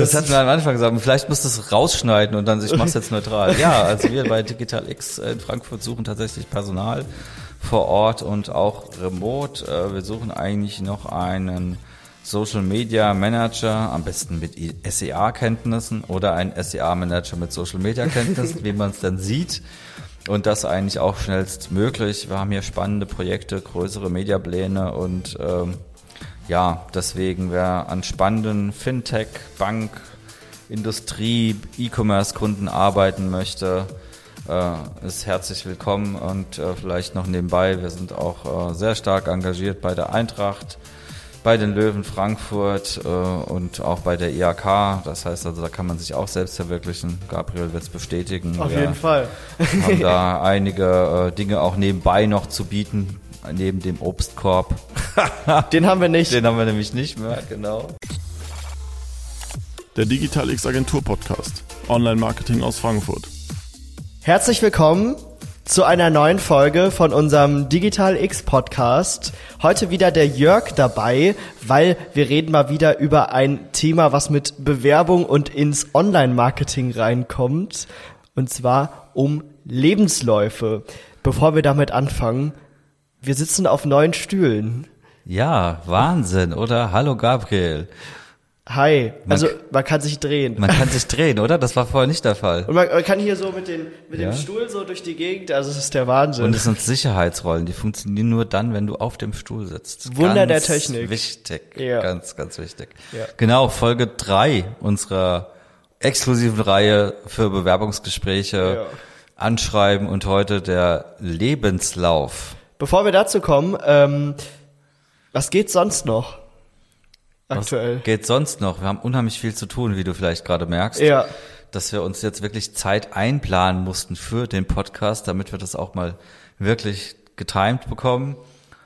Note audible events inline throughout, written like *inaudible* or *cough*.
Das hatten wir am Anfang gesagt. Vielleicht musst du es rausschneiden und dann, ich mach's jetzt neutral. Ja, also wir bei Digital X in Frankfurt suchen tatsächlich Personal vor Ort und auch remote. Äh, wir suchen eigentlich noch einen Social Media Manager, am besten mit SEA-Kenntnissen oder einen SEA-Manager mit Social Media Kenntnissen, *laughs* wie man es dann sieht. Und das eigentlich auch schnellstmöglich. Wir haben hier spannende Projekte, größere Mediapläne und ähm, ja, deswegen wer an spannenden Fintech, Bank, Industrie, E-Commerce-Kunden arbeiten möchte, äh, ist herzlich willkommen und äh, vielleicht noch nebenbei, wir sind auch äh, sehr stark engagiert bei der Eintracht, bei den Löwen Frankfurt und auch bei der IAK. Das heißt also, da kann man sich auch selbst verwirklichen. Gabriel wird es bestätigen. Auf wir jeden Fall. haben da *laughs* einige Dinge auch nebenbei noch zu bieten, neben dem Obstkorb. *laughs* Den haben wir nicht. Den haben wir nämlich nicht mehr, genau. Der Digital X Agentur Podcast. Online Marketing aus Frankfurt. Herzlich willkommen zu einer neuen Folge von unserem Digital X Podcast. Heute wieder der Jörg dabei, weil wir reden mal wieder über ein Thema, was mit Bewerbung und ins Online-Marketing reinkommt. Und zwar um Lebensläufe. Bevor wir damit anfangen, wir sitzen auf neun Stühlen. Ja, Wahnsinn, oder? Hallo Gabriel. Hi. Also man kann sich drehen. Man kann sich drehen, oder? Das war vorher nicht der Fall. Und man, man kann hier so mit, den, mit Ja. dem Stuhl so durch die Gegend, also es ist der Wahnsinn. Und es sind Sicherheitsrollen, die funktionieren nur dann, wenn du auf dem Stuhl sitzt. Wunder ganz der Technik. Wichtig. Ja. Ganz, ganz wichtig. Ja. Genau, Folge drei unserer exklusiven Reihe für Bewerbungsgespräche, Ja. Anschreiben und heute der Lebenslauf. Bevor wir dazu kommen, ähm, was geht sonst noch? Was Aktuell. geht sonst noch? Wir haben unheimlich viel zu tun, wie du vielleicht gerade merkst. Ja. Dass wir uns jetzt wirklich Zeit einplanen mussten für den Podcast, damit wir das auch mal wirklich getimed bekommen.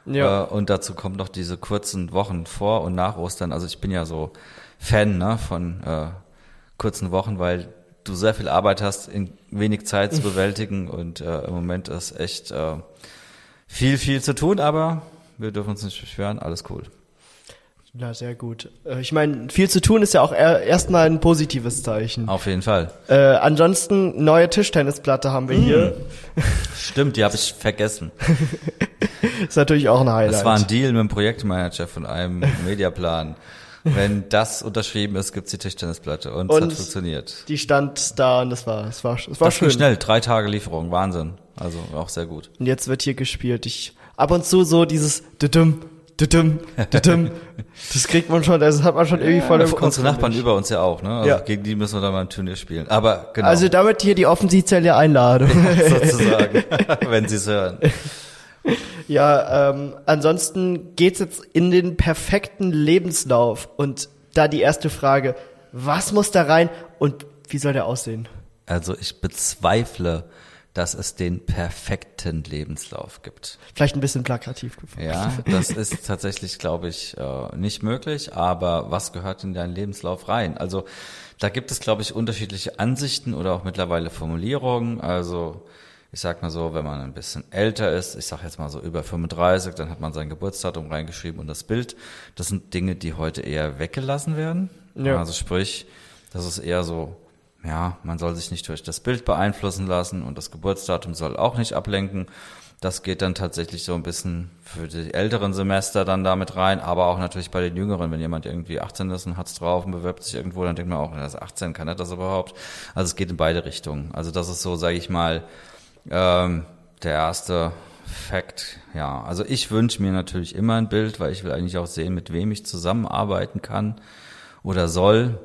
Ja. Äh, und dazu kommen noch diese kurzen Wochen vor und nach Ostern. Also ich bin ja so Fan ne, von äh, kurzen Wochen, weil du sehr viel Arbeit hast, in wenig Zeit zu *laughs* bewältigen. Und äh, im Moment ist echt äh, viel, viel zu tun, aber wir dürfen uns nicht beschweren. Alles cool. Na, sehr gut. Äh, Ich meine, viel zu tun ist ja auch er- erstmal ein positives Zeichen. Auf jeden Fall. Äh, ansonsten, neue Tischtennisplatte haben wir hier. Stimmt, die habe ich vergessen. *laughs* Ist natürlich auch ein Highlight. Das war ein Deal mit dem Projektmanager von einem Mediaplan. Wenn das unterschrieben ist, gibt's die Tischtennisplatte und, es Und hat funktioniert. Die stand da und das war, das war, das war Das ging schön. schnell, drei Tage Lieferung, Wahnsinn. Also auch sehr gut. Und jetzt wird hier gespielt. Ich, ab und zu so dieses düdüm, düdüm, düdüm. Das kriegt man schon, das hat man schon irgendwie voll im Kopf. Unsere Nachbarn über uns ja auch, ne? Also Ja. gegen die müssen wir dann mal ein Turnier spielen. Aber genau, Also damit hier die offizielle Einladung. *laughs* sozusagen, wenn sie es hören. *laughs* Ja, ähm, ansonsten geht's jetzt in den perfekten Lebenslauf. Und da die erste Frage, was muss da rein und wie soll der aussehen? Also ich bezweifle, dass es den perfekten Lebenslauf gibt. Vielleicht ein bisschen plakativ gefragt. Ja, das ist tatsächlich, glaube ich, äh, nicht möglich. Aber was gehört in deinen Lebenslauf rein? Also da gibt es, glaube ich, unterschiedliche Ansichten oder auch mittlerweile Formulierungen. Also ich sag mal so, wenn man ein bisschen älter ist, ich sag jetzt mal so über 35, dann hat man sein Geburtsdatum reingeschrieben und das Bild. Das sind Dinge, die heute eher weggelassen werden. Ja. Also sprich, das ist eher so, ja, man soll sich nicht durch das Bild beeinflussen lassen und das Geburtsdatum soll auch nicht ablenken. Das geht dann tatsächlich so ein bisschen für die älteren Semester dann damit rein, aber auch natürlich bei den jüngeren, wenn jemand irgendwie 18 ist und hat's drauf und bewirbt sich irgendwo, dann denkt man auch, er ist 18, kann er das überhaupt? Also es geht in beide Richtungen. Also das ist so, sage ich mal, ähm, der erste Fakt. Ja, also ich wünsche mir natürlich immer ein Bild, weil ich will eigentlich auch sehen, mit wem ich zusammenarbeiten kann oder soll.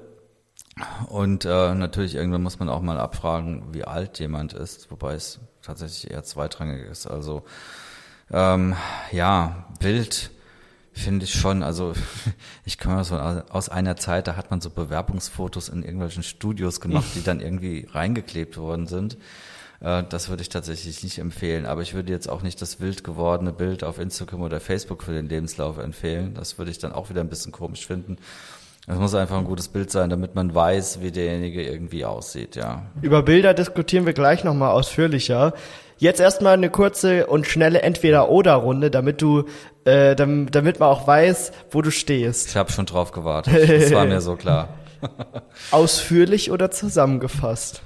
Und äh, natürlich irgendwann muss man auch mal abfragen, wie alt jemand ist, wobei es tatsächlich eher zweitrangig ist. Also ähm, ja, Bild finde ich schon. Also *laughs* ich komme so aus einer Zeit, da hat man so Bewerbungsfotos in irgendwelchen Studios gemacht, die dann irgendwie reingeklebt worden sind. Äh, Das würde ich tatsächlich nicht empfehlen. Aber ich würde jetzt auch nicht das wild gewordene Bild auf Instagram oder Facebook für den Lebenslauf empfehlen. Das würde ich dann auch wieder ein bisschen komisch finden. Es muss einfach ein gutes Bild sein, damit man weiß, wie derjenige irgendwie aussieht, ja. Über Bilder diskutieren wir gleich nochmal ausführlicher. Jetzt erstmal eine kurze und schnelle Entweder-Oder-Runde, damit du, äh, damit, damit man auch weiß, wo du stehst. Ich habe schon drauf gewartet. Das war *laughs* mir so klar. Ausführlich oder zusammengefasst?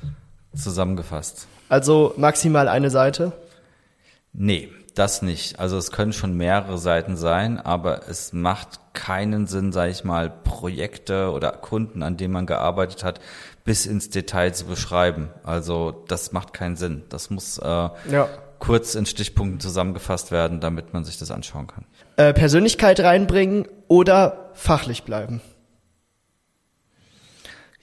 Zusammengefasst. Also maximal eine Seite? Nee, das nicht. Also es können schon mehrere Seiten sein, aber es macht keinen Sinn, sage ich mal, Projekte oder Kunden, an denen man gearbeitet hat, bis ins Detail zu beschreiben. Also das macht keinen Sinn. Das muss äh, Ja. kurz in Stichpunkten zusammengefasst werden, damit man sich das anschauen kann. Äh, Persönlichkeit reinbringen oder fachlich bleiben?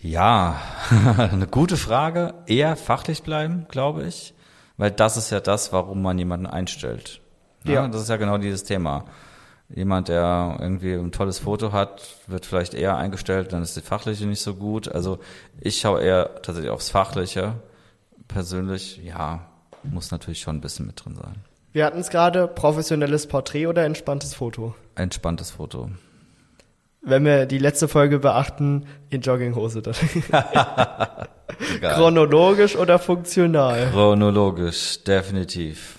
Ja, *laughs* eine gute Frage. Eher fachlich bleiben, glaube ich, weil das ist ja das, warum man jemanden einstellt. Ja, Ja. Das ist ja genau dieses Thema. Jemand, der irgendwie ein tolles Foto hat, wird vielleicht eher eingestellt, dann ist die fachliche nicht so gut. Also ich schaue eher tatsächlich aufs Fachliche. Persönlich, ja, muss natürlich schon ein bisschen mit drin sein. Wir hatten es gerade, professionelles Porträt oder entspanntes Foto? Entspanntes Foto. Wenn wir die letzte Folge beachten, in Jogginghose dann. *laughs* Chronologisch oder funktional? Chronologisch, definitiv.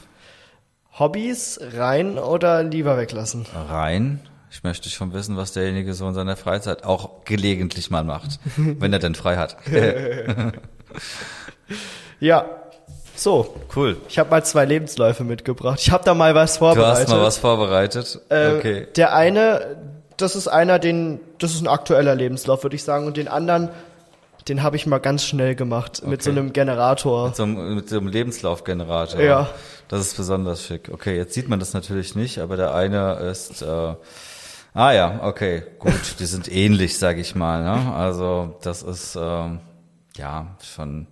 Hobbys rein oder lieber weglassen? rein. Ich möchte schon wissen, was derjenige so in seiner Freizeit auch gelegentlich mal macht, *laughs* wenn er denn frei hat. *laughs* Ja, so. cool. Ich habe mal zwei Lebensläufe mitgebracht. Ich habe da mal was Du vorbereitet. hast mal was vorbereitet. Äh, okay. Der eine, das ist einer, den, das ist ein aktueller Lebenslauf, würde ich sagen. Und den anderen, den habe ich mal ganz schnell gemacht mit so Okay. einem Generator. So, einem- mit so einem Lebenslaufgenerator. Ja. Das ist besonders schick. Okay, jetzt sieht man das natürlich nicht, aber der eine ist. Äh, ah ja, okay, gut. Die sind *laughs* ähnlich, sage ich mal. Ne? Also das ist ähm, ja schon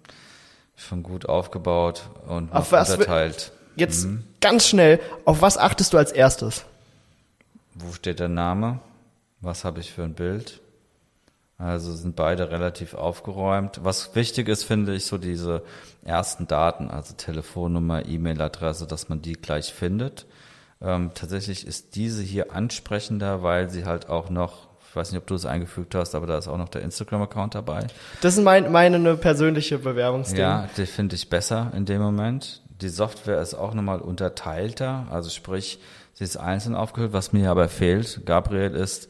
schon gut aufgebaut und Auf was unterteilt. Jetzt Mhm. ganz schnell, auf was achtest du als erstes? Wo steht der Name? Was habe ich für ein Bild? Also sind beide relativ aufgeräumt. Was wichtig ist, finde ich, so diese ersten Daten, also Telefonnummer, E-Mail-Adresse, dass man die gleich findet. Ähm, tatsächlich ist diese hier ansprechender, weil sie halt auch noch, ich weiß nicht, ob du es eingefügt hast, aber da ist auch noch der Instagram-Account dabei. Das ist mein, meine eine persönliche Bewerbungsding. Ja, die finde ich besser in dem Moment. Die Software ist auch nochmal unterteilter, also sprich, sie ist einzeln aufgehört. Was mir aber fehlt, Gabriel, ist,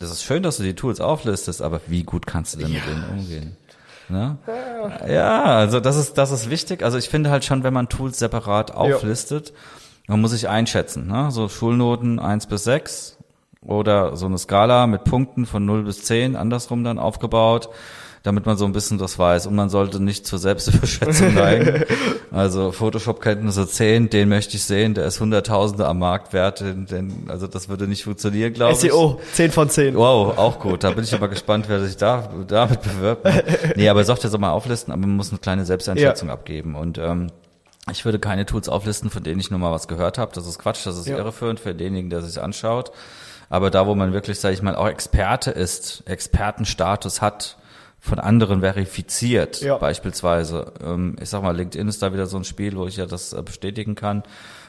das ist schön, dass du die Tools auflistest, aber wie gut kannst du denn mit denen umgehen? Ne? Ja, also das ist, das ist wichtig. Also ich finde halt schon, wenn man Tools separat auflistet, man muss sich einschätzen. Ne? So Schulnoten eins bis sechs oder so eine Skala mit Punkten von 0 bis 10 andersrum dann aufgebaut, damit man so ein bisschen das weiß. Und man sollte nicht zur Selbstüberschätzung neigen. *laughs* Also Photoshop-Kenntnisse 10, den möchte ich sehen, der ist Hunderttausende am Markt wert. Den, den, also das würde nicht funktionieren, glaube ich. SEO, 10 von 10. Wow, auch gut. Da bin ich aber gespannt, wer sich da damit bewirbt. Nee, aber Software soll man auflisten, aber man muss eine kleine Selbsteinschätzung abgeben. Und ähm, ich würde keine Tools auflisten, von denen ich nur mal was gehört habe. Das ist Quatsch, das ist Ja. irreführend für denjenigen, der sich anschaut. Aber da, wo man wirklich, sage ich mal, auch Experte ist, Expertenstatus hat, von anderen verifiziert, Ja. beispielsweise. Ähm, ich sag mal, LinkedIn ist da wieder so ein Spiel, wo ich ja das äh, bestätigen kann.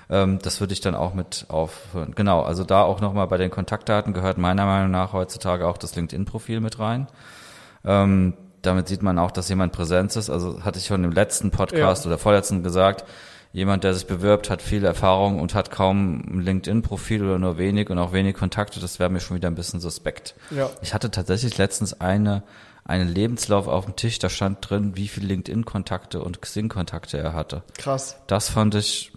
Ähm, das würde ich dann auch mit aufhören. Genau, also da auch nochmal bei den Kontaktdaten gehört meiner Meinung nach heutzutage auch das LinkedIn-Profil mit rein. Ähm, damit sieht man auch, dass jemand Präsenz ist. Also hatte ich schon im letzten Podcast Ja. oder vorletzten gesagt, jemand, der sich bewirbt, hat viel Erfahrung und hat kaum ein LinkedIn-Profil oder nur wenig und auch wenig Kontakte, das wäre mir schon wieder ein bisschen suspekt. Ja. Ich hatte tatsächlich letztens eine, einen Lebenslauf auf dem Tisch, da stand drin, wie viel LinkedIn-Kontakte und Xing-Kontakte er hatte. Krass. Das fand ich.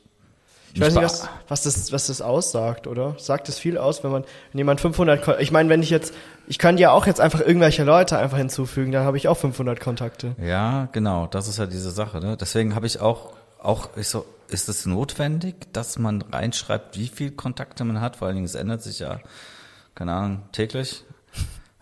Ich weiß nicht, was, was, das, was das aussagt, oder? Sagt es viel aus, wenn man, wenn jemand 500, Kon- ich meine, wenn ich jetzt, ich kann ja auch jetzt einfach irgendwelche Leute einfach hinzufügen, dann habe ich auch 500 Kontakte. Ja, genau, das ist ja diese Sache. Ne? Deswegen habe ich auch, auch ich so, ist es notwendig, dass man reinschreibt, wie viel Kontakte man hat? Vor allen Dingen, es ändert sich ja, keine Ahnung, täglich.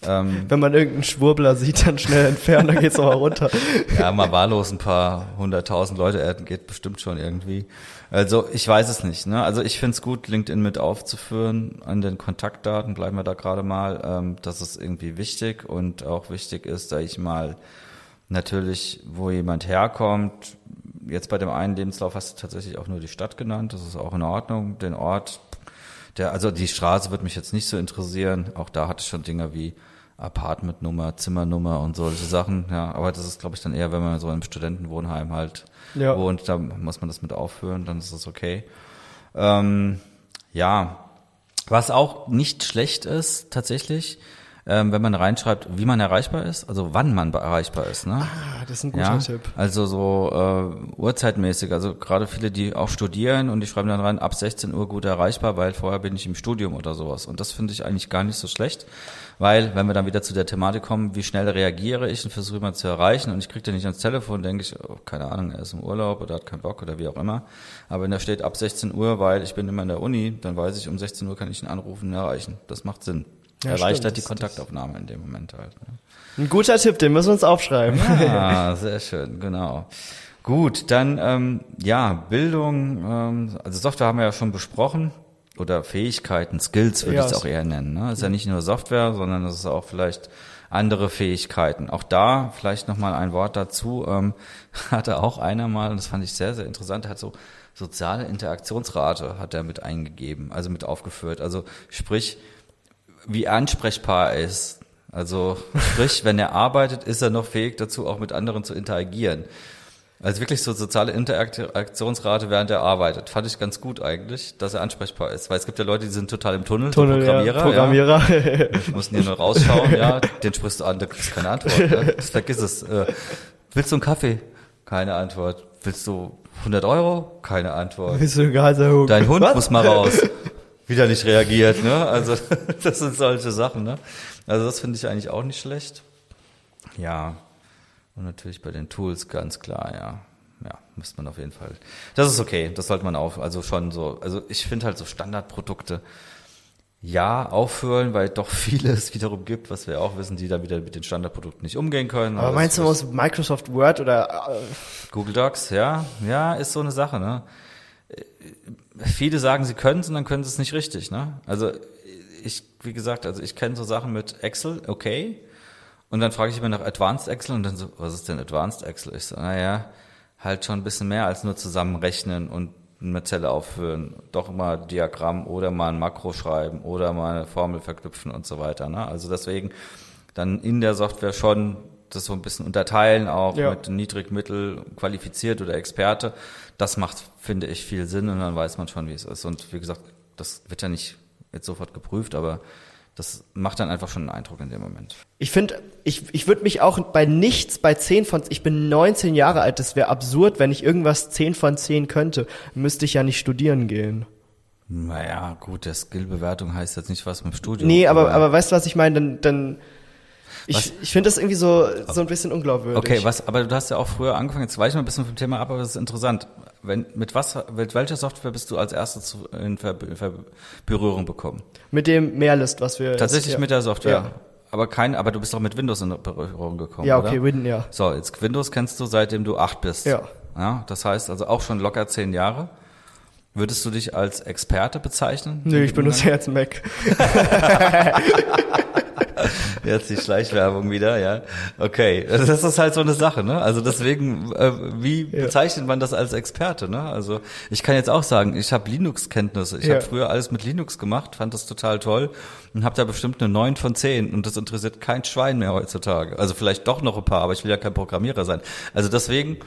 Ähm, Wenn man irgendeinen Schwurbler sieht, dann schnell entfernen, dann geht's aber runter. *laughs* ja, mal wahllos ein paar hunderttausend Leute adden geht bestimmt schon irgendwie. Also ich weiß es nicht. Ne? Also ich finde es gut, LinkedIn mit aufzuführen an den Kontaktdaten. Bleiben wir da gerade mal. Ähm, das ist irgendwie wichtig und auch wichtig ist, sag ich mal, natürlich, wo jemand herkommt. Jetzt bei dem einen Lebenslauf hast du tatsächlich auch nur die Stadt genannt. Das ist auch in Ordnung. Den Ort, der, also die Straße wird mich jetzt nicht so interessieren. Auch da hatte ich schon Dinge wie Apartmentnummer, Zimmernummer und solche Sachen. Ja, aber das ist, glaube ich, dann eher, wenn man so im Studentenwohnheim halt Ja. wohnt, da muss man das mit aufführen, dann ist das okay. Ähm, ja, was auch nicht schlecht ist, tatsächlich, ähm, wenn man reinschreibt, wie man erreichbar ist, also wann man erreichbar ist. Ne? Ah, das ist ein guter Ja, Tipp. also so äh, uhrzeitmäßig, also gerade viele, die auch studieren und die schreiben dann rein, ab 16 Uhr gut erreichbar, weil vorher bin ich im Studium oder sowas. Und das finde ich eigentlich gar nicht so schlecht, weil wenn wir dann wieder zu der Thematik kommen, wie schnell reagiere ich und versuche jemanden zu erreichen und ich kriege den nicht ans Telefon, denke ich, oh, keine Ahnung, er ist im Urlaub oder hat keinen Bock oder wie auch immer. Aber wenn da steht ab 16 Uhr, weil ich bin immer in der Uni, dann weiß ich, um 16 Uhr kann ich ihn anrufen und erreichen. Das macht Sinn. Ja, Erleichtert stimmt, die Kontaktaufnahme in dem Moment halt. Ne? Ein guter Tipp, den müssen wir uns aufschreiben. Ah, sehr schön, genau. Gut, dann ähm, ja, Bildung, ähm, also Software haben wir ja schon besprochen oder Fähigkeiten, Skills würde Ja, ich es auch eher nennen. Ne? Ist ja nicht nur Software, sondern es ist auch vielleicht andere Fähigkeiten. Auch da vielleicht noch mal ein Wort dazu. Ähm, *laughs* hatte auch einer mal, und das fand ich sehr, sehr interessant, hat so soziale Interaktionsrate hat er mit eingegeben, also mit aufgeführt. Also sprich, wie ansprechbar er ist. Also sprich, wenn er arbeitet, ist er noch fähig dazu, auch mit anderen zu interagieren. Also wirklich so soziale Interaktionsrate, während er arbeitet. Fand ich ganz gut eigentlich, dass er ansprechbar ist. Weil es gibt ja Leute, die sind total im Tunnel, so Tunnel, ja, Programmierer. Programmierer. Ja. Mussten hier nur rausschauen, ja. Den sprichst du an, da kriegst du keine Antwort. Ne? Das vergiss es. Äh, willst du einen Kaffee? Keine Antwort. Willst du 100 Euro? Keine Antwort. Bist du Gehaltserhöhung? Dein Hund Was? muss mal raus. Wieder nicht reagiert, ne? Also *laughs* das sind solche Sachen, ne? Also das finde ich eigentlich auch nicht schlecht. Ja. Und natürlich bei den Tools ganz klar, ja. Ja, müsste man auf jeden Fall. Das ist okay, das sollte man auch, also schon so, also ich finde halt so Standardprodukte, ja, aufhören, weil doch viele es *laughs* wiederum gibt, was wir auch wissen, die dann wieder mit den Standardprodukten nicht umgehen können. Aber das meinst du, muss Microsoft Word oder äh, Google Docs, ja, ja, ist so eine Sache, ne? Viele sagen, sie können es und dann können sie es nicht richtig, ne? Also ich, wie gesagt, also ich kenne so Sachen mit Excel, okay. Und dann frage ich immer nach Advanced Excel und dann so, was ist denn Advanced Excel? Ich so, naja, halt schon ein bisschen mehr als nur zusammenrechnen und eine Zelle aufführen, doch mal Diagramm oder mal ein Makro schreiben oder mal eine Formel verknüpfen und so weiter. Ne? Also deswegen dann in der Software schon das so ein bisschen unterteilen, auch Ja. mit niedrig, mittel, qualifiziert oder Experte. Das macht, finde ich, viel Sinn und dann weiß man schon, wie es ist. Und wie gesagt, das wird ja nicht jetzt sofort geprüft, aber das macht dann einfach schon einen Eindruck in dem Moment. Ich finde, ich, ich würde mich auch bei nichts bei 10 von, ich bin 19 Jahre alt, das wäre absurd, wenn ich irgendwas 10 von 10 könnte, müsste ich ja nicht studieren gehen. Naja, gut, der Skillbewertung heißt jetzt nicht was mit dem Studium. Nee, aber, aber weißt du, was ich meine? Dann, dann? Ich, ich finde das irgendwie so, so ein bisschen unglaubwürdig. Okay, was, aber du hast ja auch früher angefangen, jetzt weiche ich mal ein bisschen vom Thema ab, aber das ist interessant. Wenn, mit was, mit welcher Software bist du als erstes zu, in Ver, Ver, Berührung bekommen? Mit dem Mehrlist, was wir. Tatsächlich ja. mit der Software. Ja. Aber kein, aber du bist doch mit Windows in Berührung gekommen, Ja, okay, Win, ja. So, jetzt Windows kennst du seitdem du acht bist. Ja. Ja, das heißt also auch schon locker zehn Jahre. Würdest du dich als Experte bezeichnen? Nö, ich benutze jetzt Mac. *laughs* *laughs* *laughs* Jetzt die Schleichwerbung wieder, ja. Okay, das ist halt so eine Sache, ne? Also deswegen, äh, wie Ja. bezeichnet man das als Experte, ne? Also ich kann jetzt auch sagen, ich habe Linux-Kenntnisse. Ich Ja. habe früher alles mit Linux gemacht, fand das total toll und habe da bestimmt eine 9 von 10 und das interessiert kein Schwein mehr heutzutage. Also vielleicht doch noch ein paar, aber ich will ja kein Programmierer sein. Also deswegen,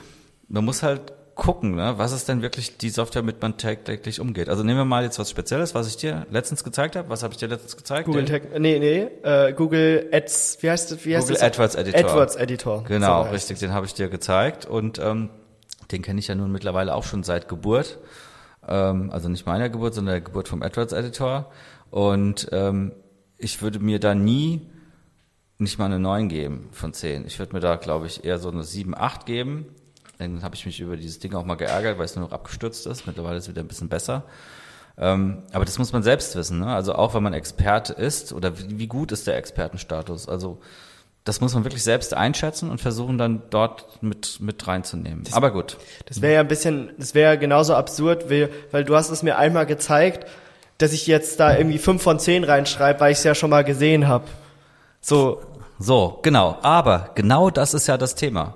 man muss halt gucken, ne? was ist denn wirklich die Software, mit man täglich umgeht. Also nehmen wir mal jetzt was Spezielles, was ich dir letztens gezeigt habe. Was habe ich dir letztens gezeigt? Google Tech, nee, nee, äh, Google Ads, wie heißt das? Wie heißt Google das? AdWords Editor. AdWords Editor. Genau, So richtig, den habe ich dir gezeigt und ähm, den kenne ich ja nun mittlerweile auch schon seit Geburt. Ähm, also nicht meiner Geburt, sondern der Geburt vom AdWords Editor. Und ähm, ich würde mir da nie nicht mal eine 9 geben von 10. Ich würde mir da, glaube ich, eher so eine 7, 8 geben. Dann habe ich mich über dieses Ding auch mal geärgert, weil es nur noch abgestürzt ist. Mittlerweile ist es wieder ein bisschen besser. Ähm, aber das muss man selbst wissen. Ne? Also auch wenn man Experte ist oder wie, wie gut ist der Expertenstatus. Also das muss man wirklich selbst einschätzen und versuchen dann dort mit, mit reinzunehmen. aber gut. Das wäre ja ein bisschen, das wäre ja genauso absurd, wie, weil du hast es mir einmal gezeigt, dass ich jetzt da irgendwie 5 von 10 reinschreibe, weil ich es ja schon mal gesehen habe. So, So, genau. Aber genau das ist ja das Thema.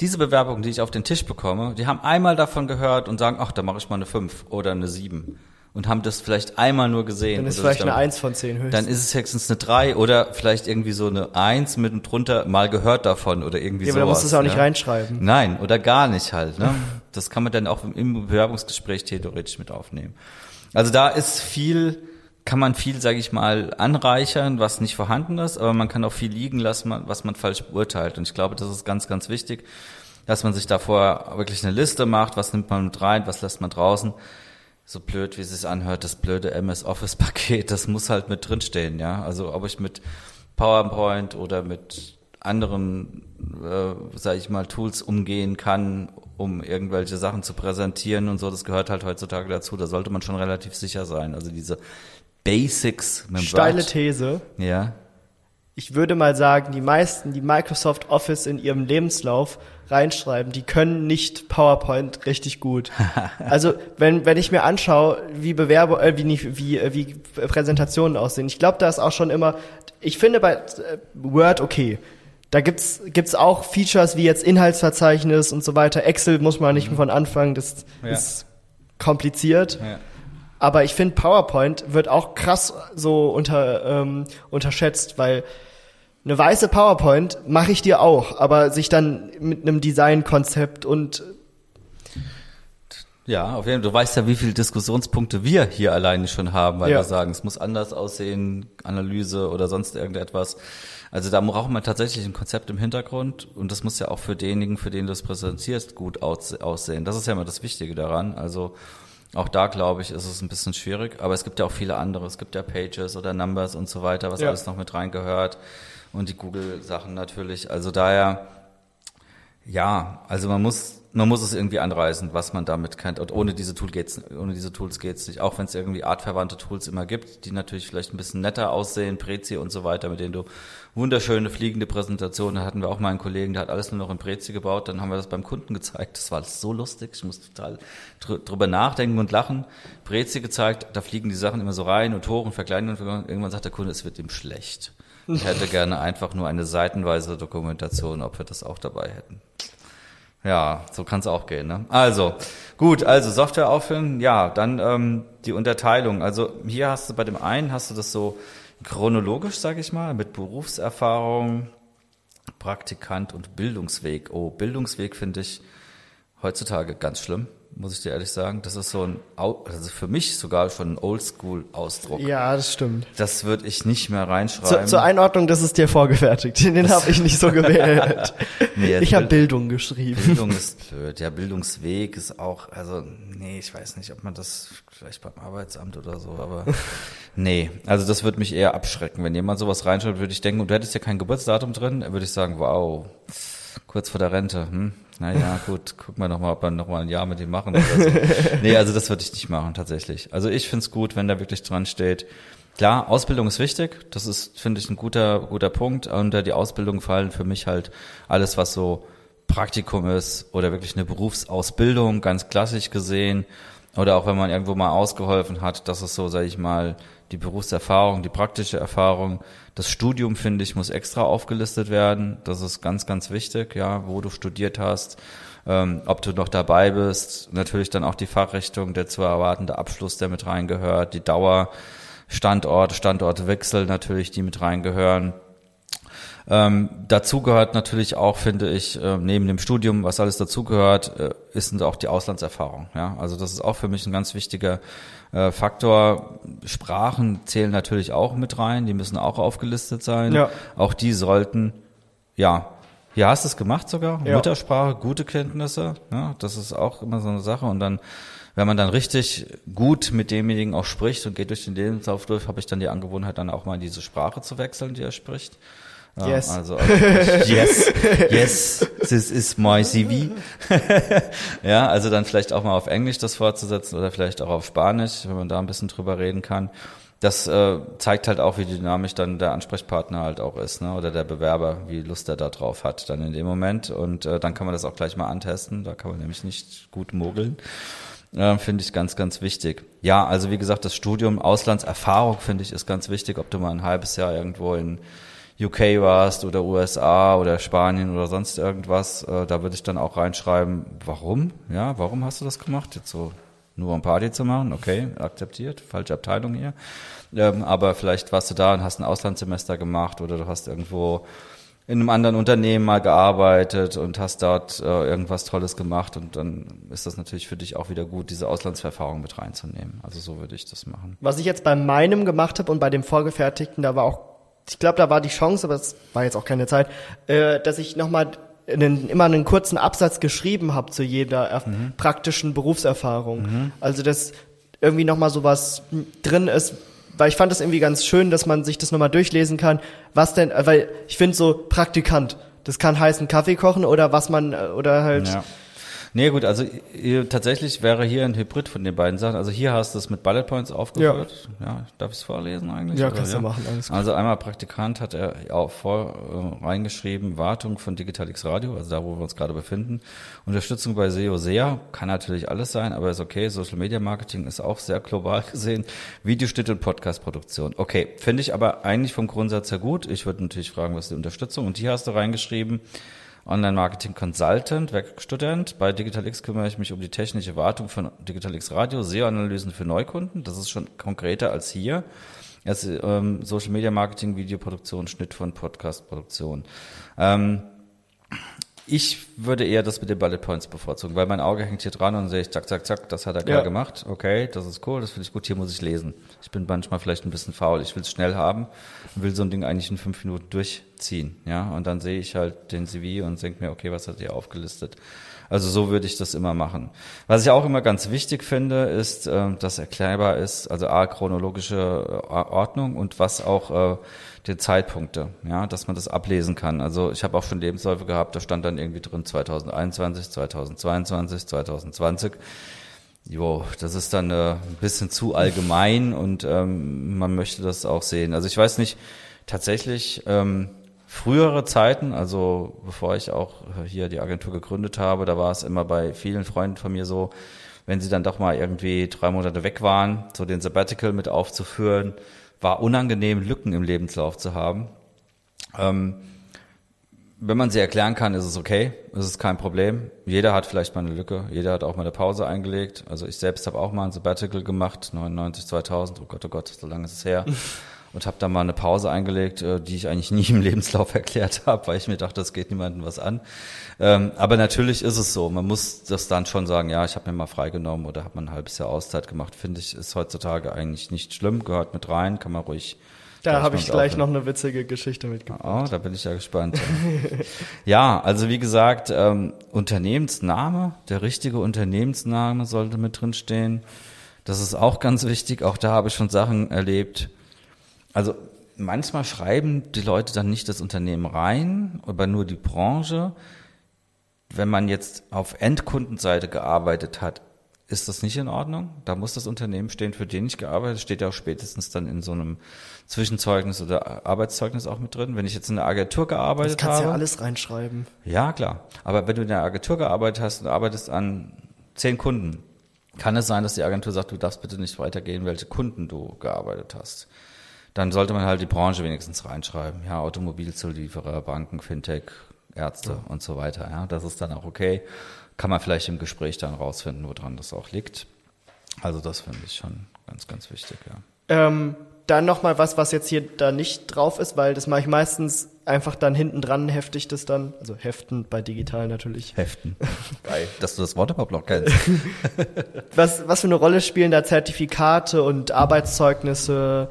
Diese Bewerbungen, die ich auf den Tisch bekomme, die haben einmal davon gehört und sagen, ach, da mache ich mal eine 5 oder eine 7. Und haben das vielleicht einmal nur gesehen. dann ist vielleicht eine damit- 1 von 10 höchstens. Dann ist es höchstens eine 3 oder vielleicht irgendwie so eine 1 mit drunter mal gehört davon oder irgendwie ja, aber da musst du es auch nicht ja. reinschreiben. Nein, oder gar nicht halt. Ne? Das kann man dann auch im Bewerbungsgespräch theoretisch mit aufnehmen. Also da ist viel kann man viel, sage ich mal, anreichern, was nicht vorhanden ist, aber man kann auch viel liegen lassen, was man falsch beurteilt. Und ich glaube, das ist ganz, ganz wichtig, dass man sich davor wirklich eine Liste macht, was nimmt man mit rein, was lässt man draußen. So blöd, wie es sich anhört, das blöde MS Office Paket, das muss halt mit drinstehen, ja. Also ob ich mit PowerPoint oder mit anderen, äh, sage ich mal, Tools umgehen kann, um irgendwelche Sachen zu präsentieren und so, das gehört halt heutzutage dazu. Da sollte man schon relativ sicher sein. Also diese Basics. Steile Word. These. Ja. Ich würde mal sagen, die meisten, die Microsoft Office in ihrem Lebenslauf reinschreiben, die können nicht PowerPoint richtig gut. *laughs* also wenn wenn ich mir anschaue, wie Bewerber, äh, wie nicht, wie äh, wie Präsentationen aussehen, ich glaube, da ist auch schon immer. Ich finde bei äh, Word okay. Da gibt's gibt's auch Features wie jetzt Inhaltsverzeichnis und so weiter. Excel muss man nicht mhm. von anfangen, das ja. ist kompliziert. Ja. Aber ich finde, PowerPoint wird auch krass so unter, ähm, unterschätzt, weil eine weiße PowerPoint mache ich dir auch, aber sich dann mit einem Designkonzept und ja, auf jeden Fall. Du weißt ja, wie viele Diskussionspunkte wir hier alleine schon haben, weil ja. wir sagen, es muss anders aussehen, Analyse oder sonst irgendetwas. Also da braucht man tatsächlich ein Konzept im Hintergrund und das muss ja auch für denjenigen, für den du es präsentierst, gut aussehen. Das ist ja immer das Wichtige daran. Also auch da, glaube ich, ist es ein bisschen schwierig, aber es gibt ja auch viele andere. Es gibt ja Pages oder Numbers und so weiter, was ja. alles noch mit reingehört. Und die Google-Sachen natürlich. Also daher, ja, also man muss, man muss es irgendwie anreißen, was man damit kennt. Und ohne diese Tool geht's, ohne diese Tools geht's nicht. Auch wenn es irgendwie artverwandte Tools immer gibt, die natürlich vielleicht ein bisschen netter aussehen, Prezi und so weiter, mit denen du wunderschöne fliegende Präsentationen. Da hatten wir auch mal einen Kollegen, der hat alles nur noch in Prezi gebaut. Dann haben wir das beim Kunden gezeigt. Das war so lustig. Ich muss total drüber nachdenken und lachen. Prezi gezeigt, da fliegen die Sachen immer so rein und hoch und verkleinern und. Irgendwann sagt der Kunde, es wird ihm schlecht. Ich hätte gerne einfach nur eine seitenweise Dokumentation, ob wir das auch dabei hätten. Ja, so kann es auch gehen. Ne? Also, gut, also Software auffüllen, ja, dann ähm, die Unterteilung. Also hier hast du bei dem einen, hast du das so chronologisch, sage ich mal, mit Berufserfahrung, Praktikant und Bildungsweg. Oh, Bildungsweg finde ich heutzutage ganz schlimm muss ich dir ehrlich sagen. Das ist so ein, also für mich sogar schon ein Oldschool-Ausdruck. Ja, das stimmt. Das würde ich nicht mehr reinschreiben. Zu, zur Einordnung, das ist dir vorgefertigt. *laughs* Den habe ich nicht so gewählt. *laughs* nee, ich habe Bildung geschrieben. Bildung ist *laughs* blöd. Ja, Bildungsweg ist auch, also nee, ich weiß nicht, ob man das vielleicht beim Arbeitsamt oder so, aber nee, also das würde mich eher abschrecken. Wenn jemand sowas reinschreibt, würde ich denken, und du hättest ja kein Geburtsdatum drin, würde ich sagen, wow, kurz vor der Rente, hm? Naja, gut, guck mal nochmal, ob wir nochmal ein Jahr mit ihm machen oder so. nee, also das würde ich nicht machen, tatsächlich. Also ich finde es gut, wenn da wirklich dran steht. Klar, Ausbildung ist wichtig. Das ist, finde ich, ein guter, guter Punkt. Unter die Ausbildung fallen für mich halt alles, was so Praktikum ist oder wirklich eine Berufsausbildung, ganz klassisch gesehen. Oder auch wenn man irgendwo mal ausgeholfen hat, das ist so, sage ich mal, die Berufserfahrung, die praktische Erfahrung. Das Studium, finde ich, muss extra aufgelistet werden. Das ist ganz, ganz wichtig, ja, wo du studiert hast, ähm, ob du noch dabei bist. Natürlich dann auch die Fachrichtung, der zu erwartende Abschluss, der mit reingehört, die Dauer, Standort, Standortwechsel natürlich, die mit reingehören. Ähm, dazu gehört natürlich auch, finde ich, äh, neben dem Studium, was alles dazugehört, äh, ist auch die Auslandserfahrung. Ja, also das ist auch für mich ein ganz wichtiger äh, Faktor. Sprachen zählen natürlich auch mit rein, die müssen auch aufgelistet sein. Ja. Auch die sollten, ja, hier hast du es gemacht sogar, ja. Muttersprache, gute Kenntnisse, ja, das ist auch immer so eine Sache und dann wenn man dann richtig gut mit demjenigen auch spricht und geht durch den Lebenslauf durch, habe ich dann die Angewohnheit, dann auch mal in diese Sprache zu wechseln, die er spricht. Ja, yes. Also, also *laughs* yes, yes, this is my CV. *laughs* ja, also dann vielleicht auch mal auf Englisch das fortzusetzen oder vielleicht auch auf Spanisch, wenn man da ein bisschen drüber reden kann. Das äh, zeigt halt auch, wie dynamisch dann der Ansprechpartner halt auch ist, ne? oder der Bewerber, wie Lust er da drauf hat dann in dem Moment. Und äh, dann kann man das auch gleich mal antesten. Da kann man nämlich nicht gut mogeln. Äh, finde ich ganz, ganz wichtig. Ja, also wie gesagt, das Studium, Auslandserfahrung finde ich ist ganz wichtig, ob du mal ein halbes Jahr irgendwo in UK warst oder USA oder Spanien oder sonst irgendwas, äh, da würde ich dann auch reinschreiben, warum? Ja, warum hast du das gemacht? Jetzt so nur um Party zu machen, okay, akzeptiert, falsche Abteilung hier. Ähm, aber vielleicht warst du da und hast ein Auslandssemester gemacht oder du hast irgendwo in einem anderen Unternehmen mal gearbeitet und hast dort äh, irgendwas Tolles gemacht und dann ist das natürlich für dich auch wieder gut, diese Auslandserfahrung mit reinzunehmen. Also so würde ich das machen. Was ich jetzt bei meinem gemacht habe und bei dem vorgefertigten, da war auch, ich glaube, da war die Chance, aber es war jetzt auch keine Zeit, äh, dass ich nochmal einen, immer einen kurzen Absatz geschrieben habe zu jeder mhm. praktischen Berufserfahrung. Mhm. Also dass irgendwie nochmal sowas drin ist, weil ich fand das irgendwie ganz schön, dass man sich das nochmal durchlesen kann, was denn, weil ich finde so Praktikant, das kann heißen Kaffee kochen oder was man, oder halt. Ja. Nee, gut, also tatsächlich wäre hier ein Hybrid von den beiden Sachen. Also hier hast du es mit Bullet Points aufgeführt. Ja, ja darf ich es vorlesen eigentlich? Ja, kannst du ja? machen. Alles gut. Also einmal Praktikant hat er auch vor äh, reingeschrieben, Wartung von Digitalix Radio, also da, wo wir uns gerade befinden. Unterstützung bei SEO SEA kann natürlich alles sein, aber ist okay. Social Media Marketing ist auch sehr global gesehen. Videoschnitt und Podcast-Produktion. Okay, finde ich aber eigentlich vom Grundsatz her gut. Ich würde natürlich fragen, was ist die Unterstützung? Und hier hast du reingeschrieben, Online-Marketing Consultant, Werkstudent. Bei DigitalX kümmere ich mich um die technische Wartung von DigitalX Radio, SEO-Analysen für Neukunden. Das ist schon konkreter als hier. Also, ähm, Social Media Marketing, Videoproduktion, Schnitt von Podcast-Produktion. Ähm, ich würde eher das mit den Bullet Points bevorzugen, weil mein Auge hängt hier dran und sehe ich, zack, zack, zack, das hat er ja. gemacht. Okay, das ist cool, das finde ich gut, hier muss ich lesen. Ich bin manchmal vielleicht ein bisschen faul, ich will es schnell haben will so ein Ding eigentlich in fünf Minuten durchziehen. Ja, und dann sehe ich halt den CV und denke mir, okay, was hat er aufgelistet? Also so würde ich das immer machen. Was ich auch immer ganz wichtig finde, ist, äh, dass erklärbar ist, also A, chronologische äh, Ordnung und was auch äh, die Zeitpunkte, ja, dass man das ablesen kann. Also ich habe auch schon Lebensläufe gehabt, da stand dann irgendwie drin 2021, 2022, 2020. Jo, das ist dann äh, ein bisschen zu allgemein und ähm, man möchte das auch sehen. Also ich weiß nicht, tatsächlich ähm, frühere Zeiten, also bevor ich auch hier die Agentur gegründet habe, da war es immer bei vielen Freunden von mir so, wenn sie dann doch mal irgendwie drei Monate weg waren, so den Sabbatical mit aufzuführen, war unangenehm, Lücken im Lebenslauf zu haben. Ähm, wenn man sie erklären kann, ist es okay, ist es kein Problem. Jeder hat vielleicht mal eine Lücke, jeder hat auch mal eine Pause eingelegt. Also ich selbst habe auch mal ein Sabbatical gemacht, 99, 2000, oh Gott, oh Gott, so lange ist es her. *laughs* und habe da mal eine Pause eingelegt, äh, die ich eigentlich nie im Lebenslauf *laughs* erklärt habe, weil ich mir dachte, das geht niemandem was an. Ähm, aber natürlich ist es so, man muss das dann schon sagen, ja, ich habe mir mal freigenommen oder habe mal ein halbes Jahr Auszeit gemacht, finde ich, ist heutzutage eigentlich nicht schlimm, gehört mit rein, kann man ruhig da habe ich gleich noch eine witzige Geschichte mitgebracht. Oh, da bin ich ja gespannt. *laughs* ja, also wie gesagt, ähm, Unternehmensname, der richtige Unternehmensname sollte mit drin stehen. Das ist auch ganz wichtig. Auch da habe ich schon Sachen erlebt. Also manchmal schreiben die Leute dann nicht das Unternehmen rein, aber nur die Branche. Wenn man jetzt auf Endkundenseite gearbeitet hat, ist das nicht in Ordnung. Da muss das Unternehmen stehen, für den ich gearbeitet steht ja auch spätestens dann in so einem Zwischenzeugnis oder Arbeitszeugnis auch mit drin. Wenn ich jetzt in einer Agentur gearbeitet habe. Das kannst habe, ja alles reinschreiben. Ja, klar. Aber wenn du in einer Agentur gearbeitet hast und arbeitest an zehn Kunden, kann es sein, dass die Agentur sagt, du darfst bitte nicht weitergehen, welche Kunden du gearbeitet hast. Dann sollte man halt die Branche wenigstens reinschreiben. Ja, Automobilzulieferer, Banken, Fintech, Ärzte ja. und so weiter. Ja, das ist dann auch okay kann man vielleicht im Gespräch dann rausfinden, woran das auch liegt. Also das finde ich schon ganz, ganz wichtig, ja. Ähm, dann nochmal was, was jetzt hier da nicht drauf ist, weil das mache ich meistens einfach dann hinten dran heftig das dann, also heften bei digital natürlich. Heften. *laughs* Geil, dass du das Wort überhaupt noch kennst. was, was für eine Rolle spielen da Zertifikate und Arbeitszeugnisse,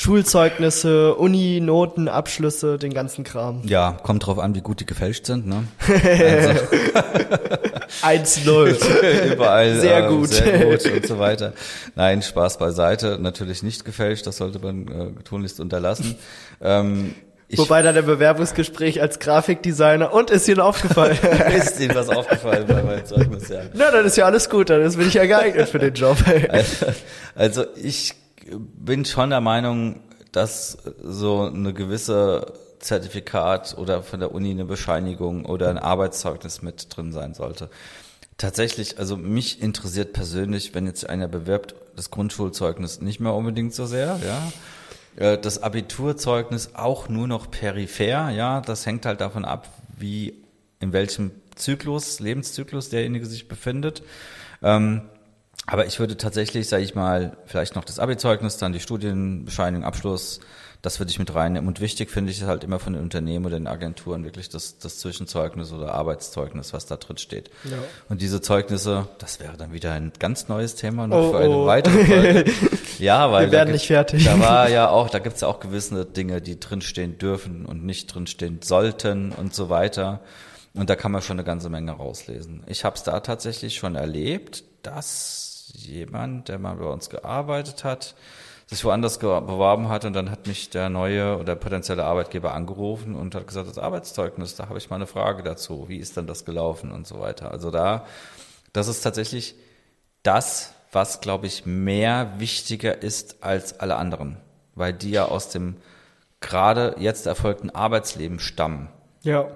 Schulzeugnisse, Uni, Noten, Abschlüsse, den ganzen Kram. Ja, kommt drauf an, wie gut die gefälscht sind, ne? *laughs* Also. 1-0. *laughs* Überall. Sehr äh, gut. Sehr gut und so weiter. Nein, Spaß beiseite. Natürlich nicht gefälscht, das sollte man äh, tunlichst unterlassen. Ähm, ich Wobei dann im Bewerbungsgespräch als Grafikdesigner und ist Ihnen aufgefallen? *laughs* ist Ihnen was aufgefallen bei meinem Zeugnis, ja. Na, dann ist ja alles gut, dann bin ich ja geeignet für den Job. also, also ich bin schon der Meinung, dass so eine gewisse Zertifikat oder von der Uni eine Bescheinigung oder ein Arbeitszeugnis mit drin sein sollte. Tatsächlich, also mich interessiert persönlich, wenn jetzt einer bewirbt, das Grundschulzeugnis nicht mehr unbedingt so sehr, ja. Äh, das Abiturzeugnis auch nur noch peripher, ja. Das hängt halt davon ab, wie, in welchem Zyklus, Lebenszyklus derjenige sich befindet. Ähm, aber ich würde tatsächlich, sage ich mal, vielleicht noch das Abi-Zeugnis, dann die Studienbescheinigung, Abschluss, Das würde ich mit reinnehmen. Und wichtig finde ich es halt immer von den Unternehmen oder den Agenturen wirklich das, das Zwischenzeugnis oder Arbeitszeugnis, was da drin steht. Ja. Und diese Zeugnisse, das wäre dann wieder ein ganz neues Thema noch Oh, für eine oh. weitere Folge. *laughs* Ja, weil Wir werden da nicht gibt- fertig. Da war ja auch, da gibt's ja auch gewisse Dinge, die drinstehen dürfen und nicht drinstehen sollten und so weiter. Und da kann man schon eine ganze Menge rauslesen. Ich habe es da tatsächlich schon erlebt, dass jemand, der mal bei uns gearbeitet hat, sich woanders beworben hat und dann hat mich der neue oder potenzielle Arbeitgeber angerufen und hat gesagt, das Arbeitszeugnis, da habe ich mal eine Frage dazu, wie ist denn das gelaufen und so weiter. Also da, das ist tatsächlich das, was, glaube ich, mehr wichtiger ist als alle anderen, weil die ja aus dem gerade jetzt erfolgten Arbeitsleben stammen. Ja.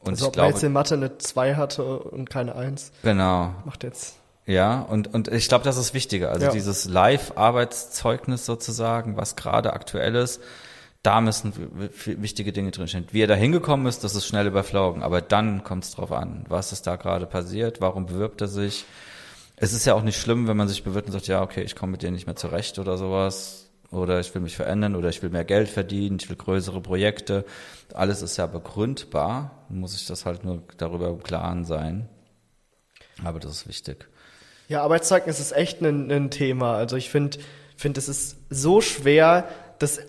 Und also ich ob man jetzt glaube, in Mathe eine 2 hatte und keine 1, genau, macht jetzt. Ja, und, und ich glaube, das ist wichtiger. Also Ja. dieses Live-Arbeitszeugnis sozusagen, was gerade aktuell ist, da müssen wichtige Dinge drinstehen. Wie er da hingekommen ist, das ist schnell überflogen, aber dann kommt es drauf an, was ist da gerade passiert, warum bewirbt er sich. Es ist ja auch nicht schlimm, wenn man sich bewirbt und sagt, ja, okay, ich komme mit dir nicht mehr zurecht oder sowas. Oder ich will mich verändern oder ich will mehr Geld verdienen, ich will größere Projekte. Alles ist ja begründbar, muss ich das halt nur darüber im Klaren sein. Aber das ist wichtig. Ja, Arbeitszeugnis ist echt ein, ein Thema. Also ich finde, finde es ist so schwer, das,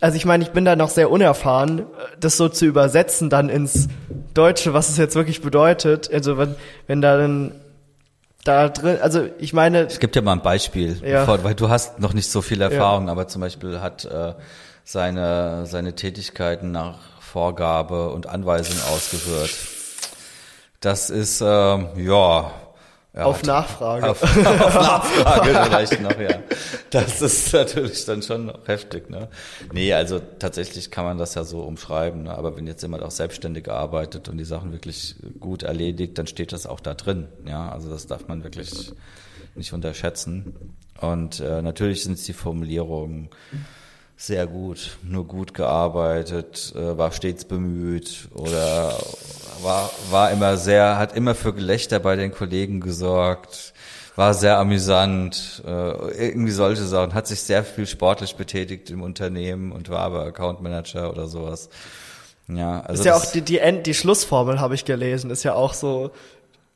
also ich meine, ich bin da noch sehr unerfahren, das so zu übersetzen dann ins Deutsche, was es jetzt wirklich bedeutet. Also wenn, wenn da dann da drin, also ich meine, Ich gebe dir mal ein Beispiel, Ja. bevor, weil du hast noch nicht so viel Erfahrung, aber zum Beispiel hat äh, seine, seine Tätigkeiten nach Vorgabe und Anweisung ausgeführt. Das ist, ähm, ja. Er *laughs* auf Nachfrage. Auf, auf Nachfrage vielleicht noch, ja. Das ist natürlich dann schon heftig, ne? Nee, also tatsächlich kann man das ja so umschreiben, ne? aber wenn jetzt jemand auch selbstständig arbeitet und die Sachen wirklich gut erledigt, dann steht das auch da drin, ja. Also das darf man wirklich nicht unterschätzen. Und äh, natürlich sind es die Formulierungen sehr gut, nur gut gearbeitet, äh, war stets bemüht oder war, war immer sehr, hat immer für Gelächter bei den Kollegen gesorgt, war sehr amüsant, äh, irgendwie solche Sachen, hat sich sehr viel sportlich betätigt im Unternehmen und war aber Account Manager oder sowas. Ja, also ist ja auch die, die, End, die Schlussformel, habe ich gelesen, ist ja auch so,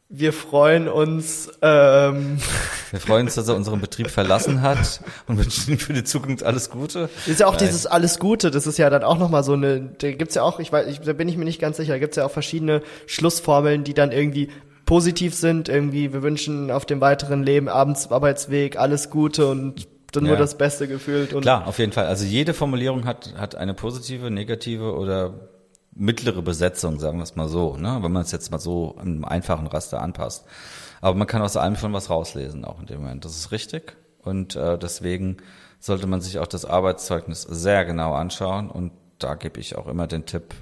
wir freuen uns, ähm, *laughs* wir freuen uns, dass er unseren Betrieb verlassen hat und wünschen ihm für die Zukunft alles Gute. ist ja auch Nein. dieses alles Gute, das ist ja dann auch nochmal so eine, da gibt's ja auch, ich weiß, ich, da bin ich mir nicht ganz sicher, da gibt's ja auch verschiedene Schlussformeln, die dann irgendwie positiv sind, irgendwie, wir wünschen auf dem weiteren Leben, abends Arbeitsweg, alles Gute und dann Ja. nur das Beste gefühlt und Klar, auf jeden Fall. Also jede Formulierung hat, hat eine positive, negative oder mittlere Besetzung, sagen wir es mal so, ne? wenn man es jetzt mal so im einfachen Raster anpasst. Aber man kann aus allem schon was rauslesen, auch in dem Moment. Das ist richtig. Und äh, deswegen sollte man sich auch das Arbeitszeugnis sehr genau anschauen. Und da gebe ich auch immer den Tipp,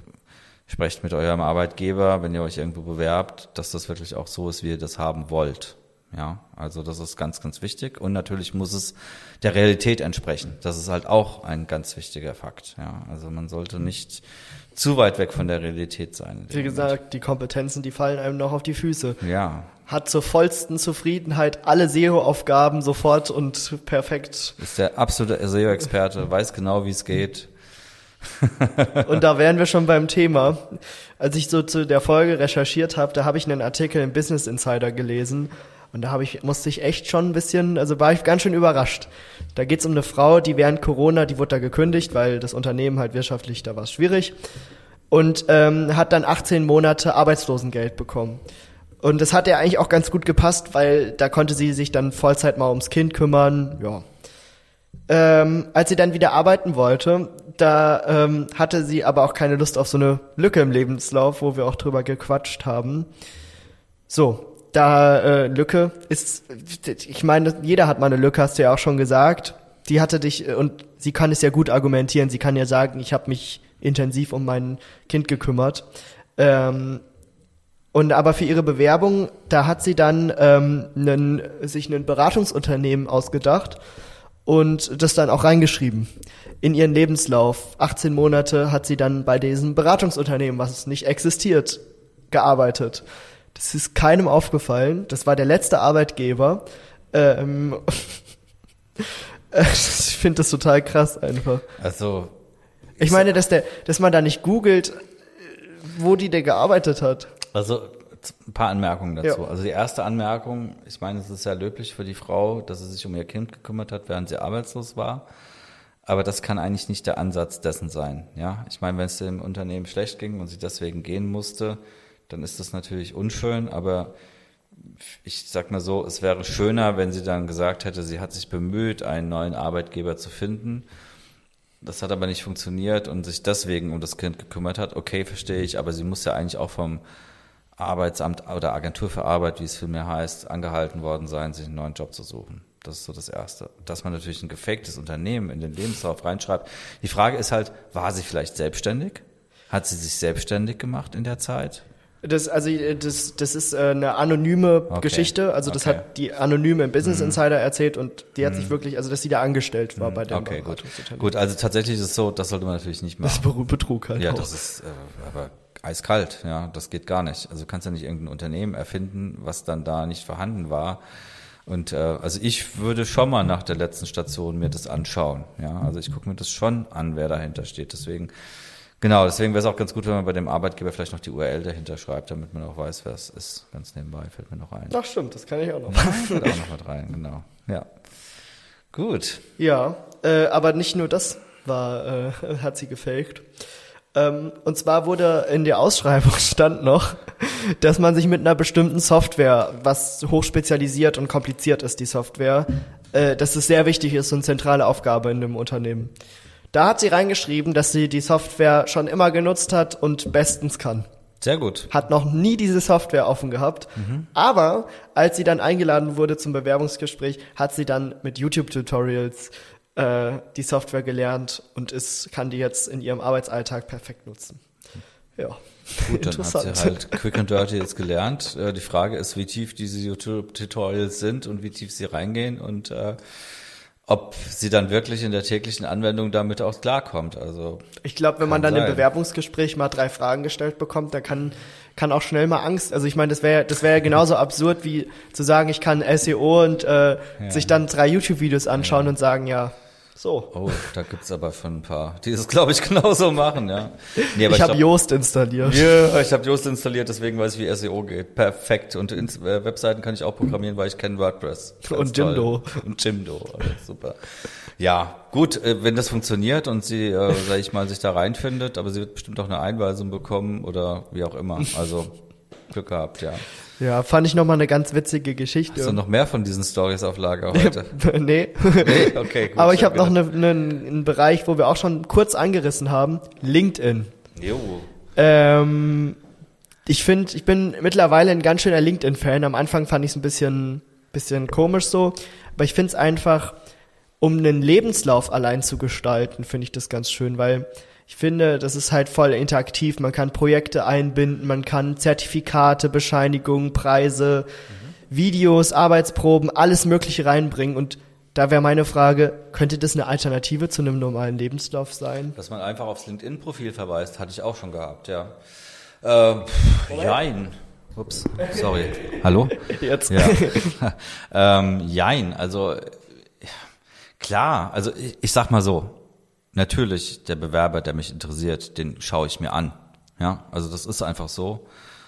sprecht mit eurem Arbeitgeber, wenn ihr euch irgendwo bewerbt, dass das wirklich auch so ist, wie ihr das haben wollt. Ja, also das ist ganz, ganz wichtig. Und natürlich muss es der Realität entsprechen. Das ist halt auch ein ganz wichtiger Fakt. Ja, also man sollte nicht zu weit weg von der Realität sein. wie gesagt, die Kompetenzen, die fallen einem noch auf die Füße. Ja, Hat zur vollsten Zufriedenheit alle SEO-Aufgaben sofort und perfekt. ist der absolute SEO-Experte, weiß genau, wie es geht. *laughs* Und da wären wir schon beim Thema. Als ich so zu der Folge recherchiert habe, da habe ich einen Artikel im Business Insider gelesen und da habe ich musste ich echt schon ein bisschen, also war ich ganz schön überrascht. Da geht's um eine Frau, die während Corona, die wurde da gekündigt, weil das Unternehmen halt wirtschaftlich da war es schwierig und ähm, hat dann 18 Monate Arbeitslosengeld bekommen. Und das hat ihr eigentlich auch ganz gut gepasst, weil da konnte sie sich dann Vollzeit mal ums Kind kümmern, ja. Ähm, als sie dann wieder arbeiten wollte, da ähm, hatte sie aber auch keine Lust auf so eine Lücke im Lebenslauf, wo wir auch drüber gequatscht haben. So, da äh, Lücke ist, ich meine, jeder hat mal eine Lücke, hast du ja auch schon gesagt. Die hatte dich äh, und sie kann es ja gut argumentieren. Sie kann ja sagen, ich habe mich intensiv um mein Kind gekümmert. Ähm, und aber für ihre Bewerbung, da hat sie dann ähm, einen, sich ein Beratungsunternehmen ausgedacht und das dann auch reingeschrieben in ihren Lebenslauf. 18 Monate hat sie dann bei diesem Beratungsunternehmen, was nicht existiert, gearbeitet. Das ist keinem aufgefallen. Das war der letzte Arbeitgeber. Ähm, *laughs* ich finde das total krass einfach. Also Ich meine, dass der, dass man da nicht googelt, wo die denn gearbeitet hat. Also ein paar Anmerkungen dazu. Ja. Also die erste Anmerkung, ich meine, es ist sehr löblich für die Frau, dass sie sich um ihr Kind gekümmert hat, während sie arbeitslos war. Aber das kann eigentlich nicht der Ansatz dessen sein. Ja, ich meine, wenn es dem Unternehmen schlecht ging und sie deswegen gehen musste, dann ist das natürlich unschön. Aber ich sag mal so, es wäre schöner, wenn sie dann gesagt hätte, sie hat sich bemüht, einen neuen Arbeitgeber zu finden. Das hat aber nicht funktioniert und sich deswegen um das Kind gekümmert hat. Okay, verstehe ich, aber sie muss ja eigentlich auch vom Arbeitsamt oder Agentur für Arbeit, wie es vielmehr heißt, angehalten worden sein, sich einen neuen Job zu suchen. Das ist so das Erste. Dass man natürlich ein gefaktes Unternehmen in den Lebenslauf reinschreibt. Die Frage ist halt, war sie vielleicht selbstständig? Hat sie sich selbstständig gemacht in der Zeit? Das, also äh, das, das ist äh, eine anonyme Okay. Geschichte. Also das Okay. hat die anonyme im Business Insider erzählt und die hat sich wirklich, also dass sie da angestellt war bei dem Okay, gut. Gut, also tatsächlich ist es so, das sollte man natürlich nicht Das machen. ist Betrug halt Ja, auch. das ist äh, aber eiskalt, ja, das geht gar nicht. Also du kannst ja nicht irgendein Unternehmen erfinden, was dann da nicht vorhanden war. Und äh, also ich würde schon mal nach der letzten Station mir das anschauen. Ja, also ich gucke mir das schon an, wer dahinter steht. Deswegen, genau, deswegen wäre es auch ganz gut, wenn man bei dem Arbeitgeber vielleicht noch die URL dahinter schreibt, damit man auch weiß, wer es ist. Ganz nebenbei fällt mir noch ein. Ach stimmt, das kann ich auch noch. *laughs* Fällt auch noch mit rein, genau. Ja. Gut. Ja, äh, aber nicht nur das war, äh, *laughs* hat sie gefaked. Ähm, und zwar wurde in der Ausschreibung *laughs* stand noch, dass man sich mit einer bestimmten Software, was hochspezialisiert und kompliziert ist, die Software, äh, dass es sehr wichtig ist und zentrale Aufgabe in einem Unternehmen. Da hat sie reingeschrieben, dass sie die Software schon immer genutzt hat und bestens kann Sehr gut. hat noch nie diese Software offen gehabt. Aber als sie dann eingeladen wurde zum Bewerbungsgespräch, hat sie dann mit YouTube-Tutorials äh, die Software gelernt und ist, kann die jetzt in ihrem Arbeitsalltag perfekt nutzen. Ja. Gut, dann hat sie halt Quick and Dirty jetzt gelernt. Äh, Die Frage ist, wie tief diese YouTube-Tutorials sind und wie tief sie reingehen und äh, ob sie dann wirklich in der täglichen Anwendung damit auch klarkommt. Also Ich glaube, wenn man dann im sein. Bewerbungsgespräch mal drei Fragen gestellt bekommt, dann kann, kann auch schnell mal Angst. Also ich meine, das wäre das wäre ja genauso absurd wie zu sagen, ich kann SEO und äh, sich dann drei YouTube-Videos anschauen und sagen, ja, so. Oh, da gibt's aber schon ein paar, die das, glaube ich, *laughs* genauso machen, ja. Nee, aber ich habe Yoast installiert. Ja, ich habe Yoast installiert, deswegen weiß ich, wie SEO geht. Perfekt. Und ins, äh, Webseiten kann ich auch programmieren, weil ich kenne WordPress. Ganz Und toll. Jimdo. Und Jimdo, also super. Ja, gut, äh, wenn das funktioniert und sie, äh, sag ich mal, sich da reinfindet, aber sie wird bestimmt auch eine Einweisung bekommen oder wie auch immer. Also Glück gehabt, ja. Ja, fand ich nochmal eine ganz witzige Geschichte. Hast du noch mehr von diesen Stories auf Lager *laughs* heute? nee. Nee, okay, gut. Aber ich habe noch eine, eine, einen Bereich, wo wir auch schon kurz angerissen haben. LinkedIn. Jo. Ähm, ich finde, ich bin mittlerweile ein ganz schöner LinkedIn-Fan. Am Anfang fand ich es ein bisschen, bisschen komisch so. Aber ich finde es einfach, um einen Lebenslauf allein zu gestalten, finde ich das ganz schön, weil ich finde, das ist halt voll interaktiv. Man kann Projekte einbinden, man kann Zertifikate, Bescheinigungen, Preise, Videos, Arbeitsproben, alles Mögliche reinbringen. Und da wäre meine Frage, könnte das eine Alternative zu einem normalen Lebenslauf sein? Dass man einfach aufs LinkedIn-Profil verweist, hatte ich auch schon gehabt, ja. Äh, pff, jein. Ups, sorry. Hallo? Jetzt. Ja. *laughs* ähm, jein, also ja, klar, also ich, ich sag mal so, natürlich der Bewerber, der mich interessiert, den schaue ich mir an. Ja, also das ist einfach so.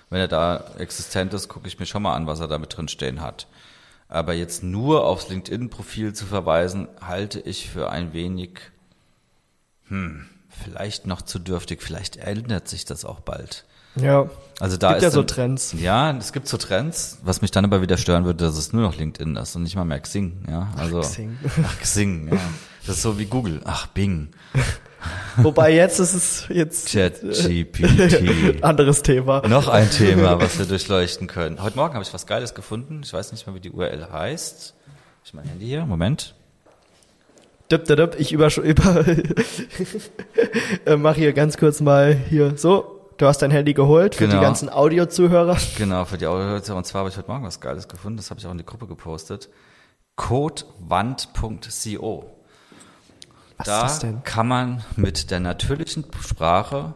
Wenn er da existent ist, gucke ich mir schon mal an, was er da mit drin stehen hat. Aber jetzt nur aufs LinkedIn-Profil zu verweisen, halte ich für ein wenig, hm, vielleicht noch zu dürftig. Vielleicht ändert sich das auch bald. Ja. Also da Gibt ist ja so dann- Trends. Ja, es gibt so Trends, was mich dann aber wieder stören würde, dass es nur noch LinkedIn ist und nicht mal mehr Xing, ja. Also Xing. Ach, Xing, ja. Das ist so wie Google. Ach, Bing. *laughs* Wobei jetzt ist es jetzt ChatGPT. *laughs* anderes Thema. noch ein Thema, was wir durchleuchten können. Heute Morgen habe ich was Geiles gefunden. Ich weiß nicht mal, wie die URL heißt. Hab Ich mein Handy hier. Moment. Dip, dip, dip, ich *laughs* über, über äh, mach hier ganz kurz mal hier so. Du hast dein Handy geholt für Genau. die ganzen Audiozuhörer. Genau, für die Audio. Und zwar habe ich heute Morgen was Geiles gefunden. Das habe ich auch in die Gruppe gepostet. Codewand.co. Was da ist das denn? kann man mit der natürlichen Sprache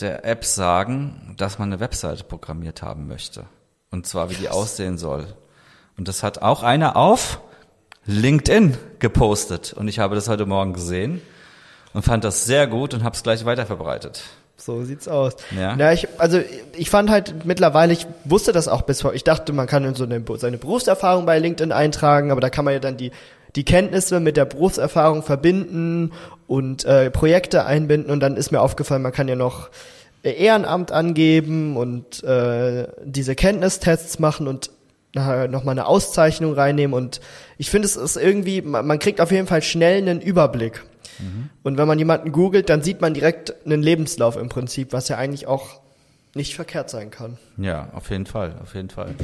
der App sagen, dass man eine Webseite programmiert haben möchte. Und zwar, wie die aussehen soll. Und das hat auch einer auf LinkedIn gepostet. Und ich habe das heute Morgen gesehen. und fand das sehr gut und habe es gleich weiterverbreitet. So sieht's aus. Ja. ja ich, also ich fand halt mittlerweile, ich wusste das auch bis vor, ich dachte, man kann so eine, seine Berufserfahrung bei LinkedIn eintragen, aber da kann man ja dann die, die Kenntnisse mit der Berufserfahrung verbinden und äh, Projekte einbinden und dann ist mir aufgefallen, man kann ja noch Ehrenamt angeben und äh, diese Kenntnistests machen und nochmal eine Auszeichnung reinnehmen und ich finde es ist irgendwie, man, man kriegt auf jeden Fall schnell einen Überblick. Mhm. Und wenn man jemanden googelt, dann sieht man direkt einen Lebenslauf im Prinzip, was ja eigentlich auch nicht verkehrt sein kann. Ja, auf jeden Fall, auf jeden Fall.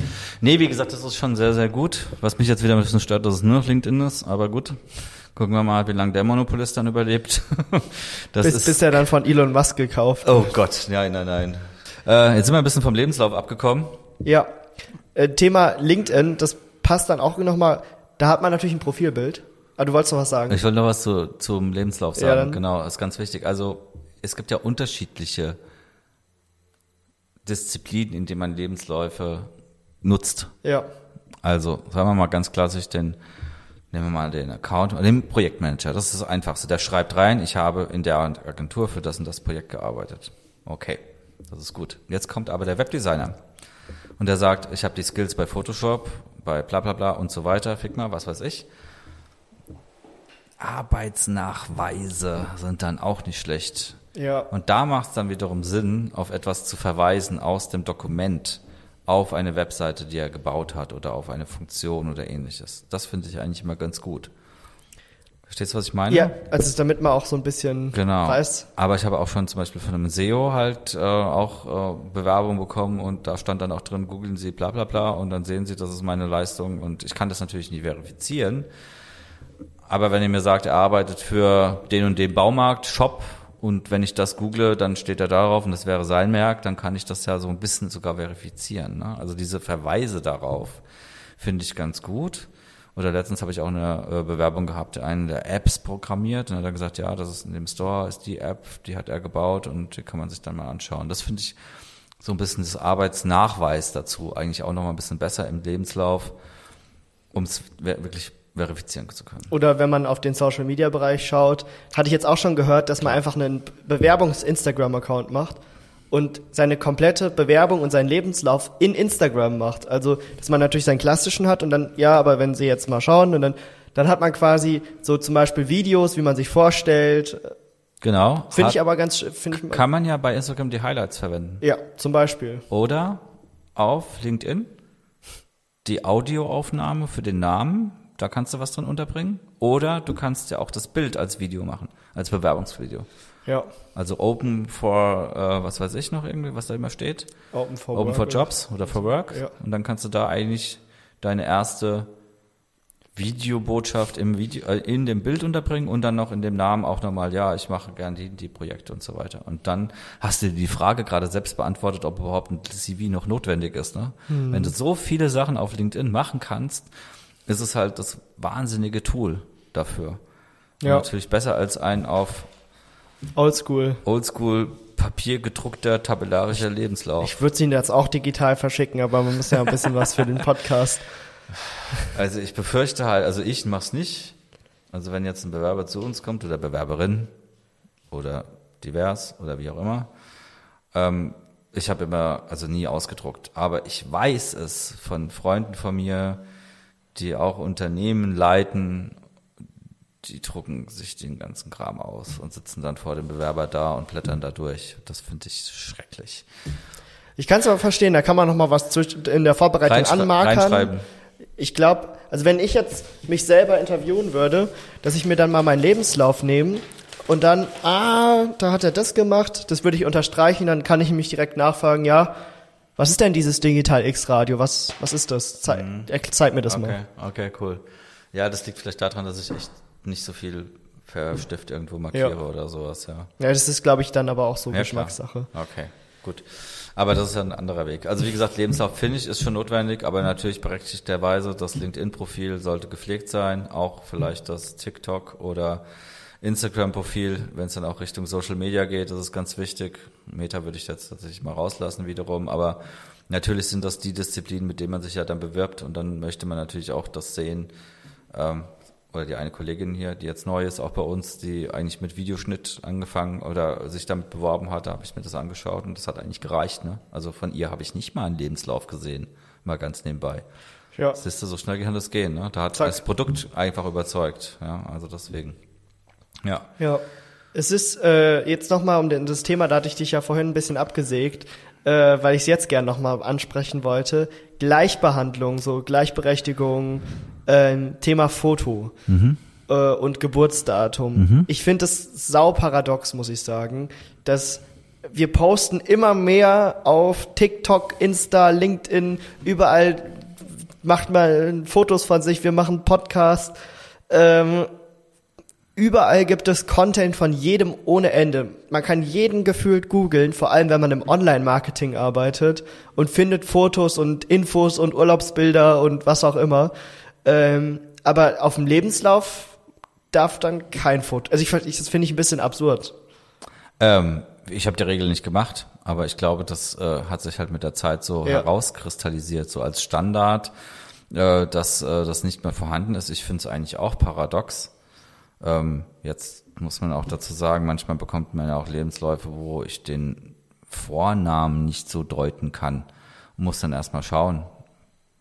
Nee, wie gesagt, das ist schon sehr, sehr gut. Was mich jetzt wieder ein bisschen stört, dass es nur auf LinkedIn ist, aber gut. Gucken wir mal, wie lange der Monopolist dann überlebt. *laughs* Das bis, ist, bis er dann von Elon Musk gekauft Oh Gott, nein, nein, nein. Äh, jetzt sind wir ein bisschen vom Lebenslauf abgekommen. Ja. Äh, Thema LinkedIn, das passt dann auch nochmal, da hat man natürlich ein Profilbild. Ah, du wolltest noch was sagen? Ich wollte noch was zu, zum Lebenslauf sagen, ja, genau, das ist ganz wichtig. Also es gibt ja unterschiedliche Disziplinen, in denen man Lebensläufe nutzt. Ja. Also, sagen wir mal ganz klassisch den, nehmen wir mal den Account, den Projektmanager, das ist das Einfachste. Der schreibt rein, ich habe in der Agentur für das und das Projekt gearbeitet. Okay, das ist gut. Jetzt kommt aber der Webdesigner und der sagt, ich habe die Skills bei Photoshop, bei bla bla bla und so weiter, Figma, was weiß ich. Arbeitsnachweise sind dann auch nicht schlecht. Ja. Und da macht es dann wiederum Sinn, auf etwas zu verweisen aus dem Dokument auf eine Webseite, die er gebaut hat oder auf eine Funktion oder ähnliches. Das finde ich eigentlich immer ganz gut. Verstehst du, was ich meine? Ja, also damit man auch so ein bisschen genau. weiß. Aber ich habe auch schon zum Beispiel von einem SEO halt äh, auch äh, Bewerbung bekommen und da stand dann auch drin, googeln Sie bla bla bla und dann sehen Sie, das ist meine Leistung und ich kann das natürlich nie verifizieren. Aber wenn ihr mir sagt, er arbeitet für den und den Baumarkt, Shop, und wenn ich das google, dann steht er darauf und das wäre sein Merk, dann kann ich das ja so ein bisschen sogar verifizieren. Ne? Also diese Verweise darauf finde ich ganz gut. Oder letztens habe ich auch eine äh, Bewerbung gehabt, einen der Apps programmiert und hat er gesagt, ja, das ist in dem Store, ist die App, die hat er gebaut und die kann man sich dann mal anschauen. Das finde ich so ein bisschen das Arbeitsnachweis dazu eigentlich auch noch mal ein bisschen besser im Lebenslauf, um es wirklich verifizieren zu können. Oder wenn man auf den Social Media Bereich schaut, hatte ich jetzt auch schon gehört, dass man einfach einen Bewerbungs-Instagram-Account macht und seine komplette Bewerbung und seinen Lebenslauf in Instagram macht. Also, dass man natürlich seinen klassischen hat und dann, ja, aber wenn Sie jetzt mal schauen und dann, dann hat man quasi so zum Beispiel Videos, wie man sich vorstellt. Genau. Finde ich aber ganz, finde ich. Kann man ja bei Instagram die Highlights verwenden. Ja, zum Beispiel. Oder auf LinkedIn die Audioaufnahme für den Namen da kannst du was drin unterbringen. Oder du kannst ja auch das Bild als Video machen, als Bewerbungsvideo. Ja. Also Open for, äh, was weiß ich noch irgendwie, was da immer steht. Open for, Open for Jobs oder for Work. Ja. Und dann kannst du da eigentlich deine erste Videobotschaft im Video, äh, in dem Bild unterbringen und dann noch in dem Namen auch nochmal, ja, ich mache gern die, die Projekte und so weiter. Und dann hast du die Frage gerade selbst beantwortet, ob überhaupt ein CV noch notwendig ist. Ne? Hm. Wenn du so viele Sachen auf LinkedIn machen kannst, ist es halt das wahnsinnige Tool dafür. Ja. natürlich besser als ein auf Oldschool. Oldschool papiergedruckter tabellarischer Lebenslauf. Ich würde ihn jetzt auch digital verschicken, aber man muss ja ein bisschen was für den Podcast. *laughs* Also ich befürchte halt, also ich mach's nicht. Also wenn jetzt ein Bewerber zu uns kommt oder Bewerberin oder divers oder wie auch immer, ähm, ich habe immer, also nie ausgedruckt, aber ich weiß es von Freunden von mir, die auch Unternehmen leiten, die drucken sich den ganzen Kram aus und sitzen dann vor dem Bewerber da und blättern da durch. Das finde ich schrecklich. Ich kann es aber verstehen, da kann man noch mal was in der Vorbereitung Reinschre anmarkern. Reinschreiben. Ich glaube, also wenn ich jetzt mich selber interviewen würde, dass ich mir dann mal meinen Lebenslauf nehme und dann, ah, da hat er das gemacht, das würde ich unterstreichen, dann kann ich mich direkt nachfragen, ja, was ist denn dieses Digital X-Radio? Was, was ist das? Zei mhm. Zeig mir das okay. mal. Okay, cool. Ja, das liegt vielleicht daran, dass ich echt nicht so viel Stift irgendwo markiere ja. oder sowas, ja. Ja, das ist, glaube ich, dann aber auch so ja, Geschmackssache. Klar. Okay, gut. Aber das ist ja ein anderer Weg. Also wie gesagt, Lebenslauf finde ich ist schon notwendig, aber natürlich berechtigterweise das LinkedIn-Profil sollte gepflegt sein, auch vielleicht das TikTok oder Instagram-Profil, wenn es dann auch Richtung Social Media geht, das ist ganz wichtig. Meta würde ich jetzt tatsächlich mal rauslassen wiederum, aber natürlich sind das die Disziplinen, mit denen man sich ja dann bewirbt und dann möchte man natürlich auch das sehen ähm, oder die eine Kollegin hier, die jetzt neu ist, auch bei uns, die eigentlich mit Videoschnitt angefangen oder sich damit beworben hat, da habe ich mir das angeschaut und das hat eigentlich gereicht. Ne? Also von ihr habe ich nicht mal einen Lebenslauf gesehen, mal ganz nebenbei. Ja. Siehst du, so schnell kann das gehen. Ne? Da hat Zack. das Produkt einfach überzeugt. Ja, also deswegen. Ja. Ja. Es ist äh, jetzt nochmal um das Thema, da hatte ich dich ja vorhin ein bisschen abgesägt, äh, weil ich es jetzt gerne nochmal ansprechen wollte. Gleichbehandlung, so Gleichberechtigung, äh, Thema Foto mhm. äh, und Geburtsdatum. Mhm. Ich finde es sauparadox, muss ich sagen, dass wir posten immer mehr auf TikTok, Insta, LinkedIn, überall macht mal Fotos von sich, wir machen Podcast. Ähm, überall gibt es Content von jedem ohne Ende. Man kann jeden gefühlt googeln, vor allem wenn man im Online-Marketing arbeitet und findet Fotos und Infos und Urlaubsbilder und was auch immer. Ähm, aber auf dem Lebenslauf darf dann kein Foto. Also ich, ich das finde ich ein bisschen absurd. Ähm, ich habe die Regel nicht gemacht, aber ich glaube, das äh, hat sich halt mit der Zeit so ja. herauskristallisiert, so als Standard, äh, dass äh, das nicht mehr vorhanden ist. Ich finde es eigentlich auch paradox. Ähm, jetzt muss man auch dazu sagen, manchmal bekommt man ja auch Lebensläufe, wo ich den Vornamen nicht so deuten kann. muss dann erstmal schauen,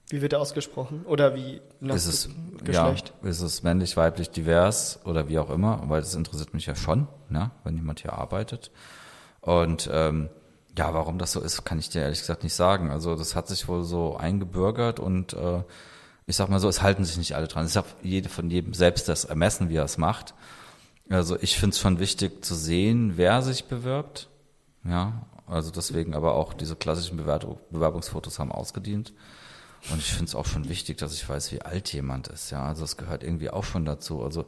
wie wird er ausgesprochen? Oder wie ist es, Geschlecht? Ja, ist es männlich, weiblich, divers oder wie auch immer? Weil das interessiert mich ja schon, ne? wenn jemand hier arbeitet. Und ähm, ja, warum das so ist, kann ich dir ehrlich gesagt nicht sagen. Also das hat sich wohl so eingebürgert und äh, ich sag mal so, es halten sich nicht alle dran. Es ist jede von jedem selbst das Ermessen, wie er es macht. Also ich finde es schon wichtig zu sehen, wer sich bewirbt. Ja, also deswegen aber auch diese klassischen Bewerbungsfotos haben ausgedient. Und ich finde es auch schon wichtig, dass ich weiß, wie alt jemand ist. Ja, also das gehört irgendwie auch schon dazu. Also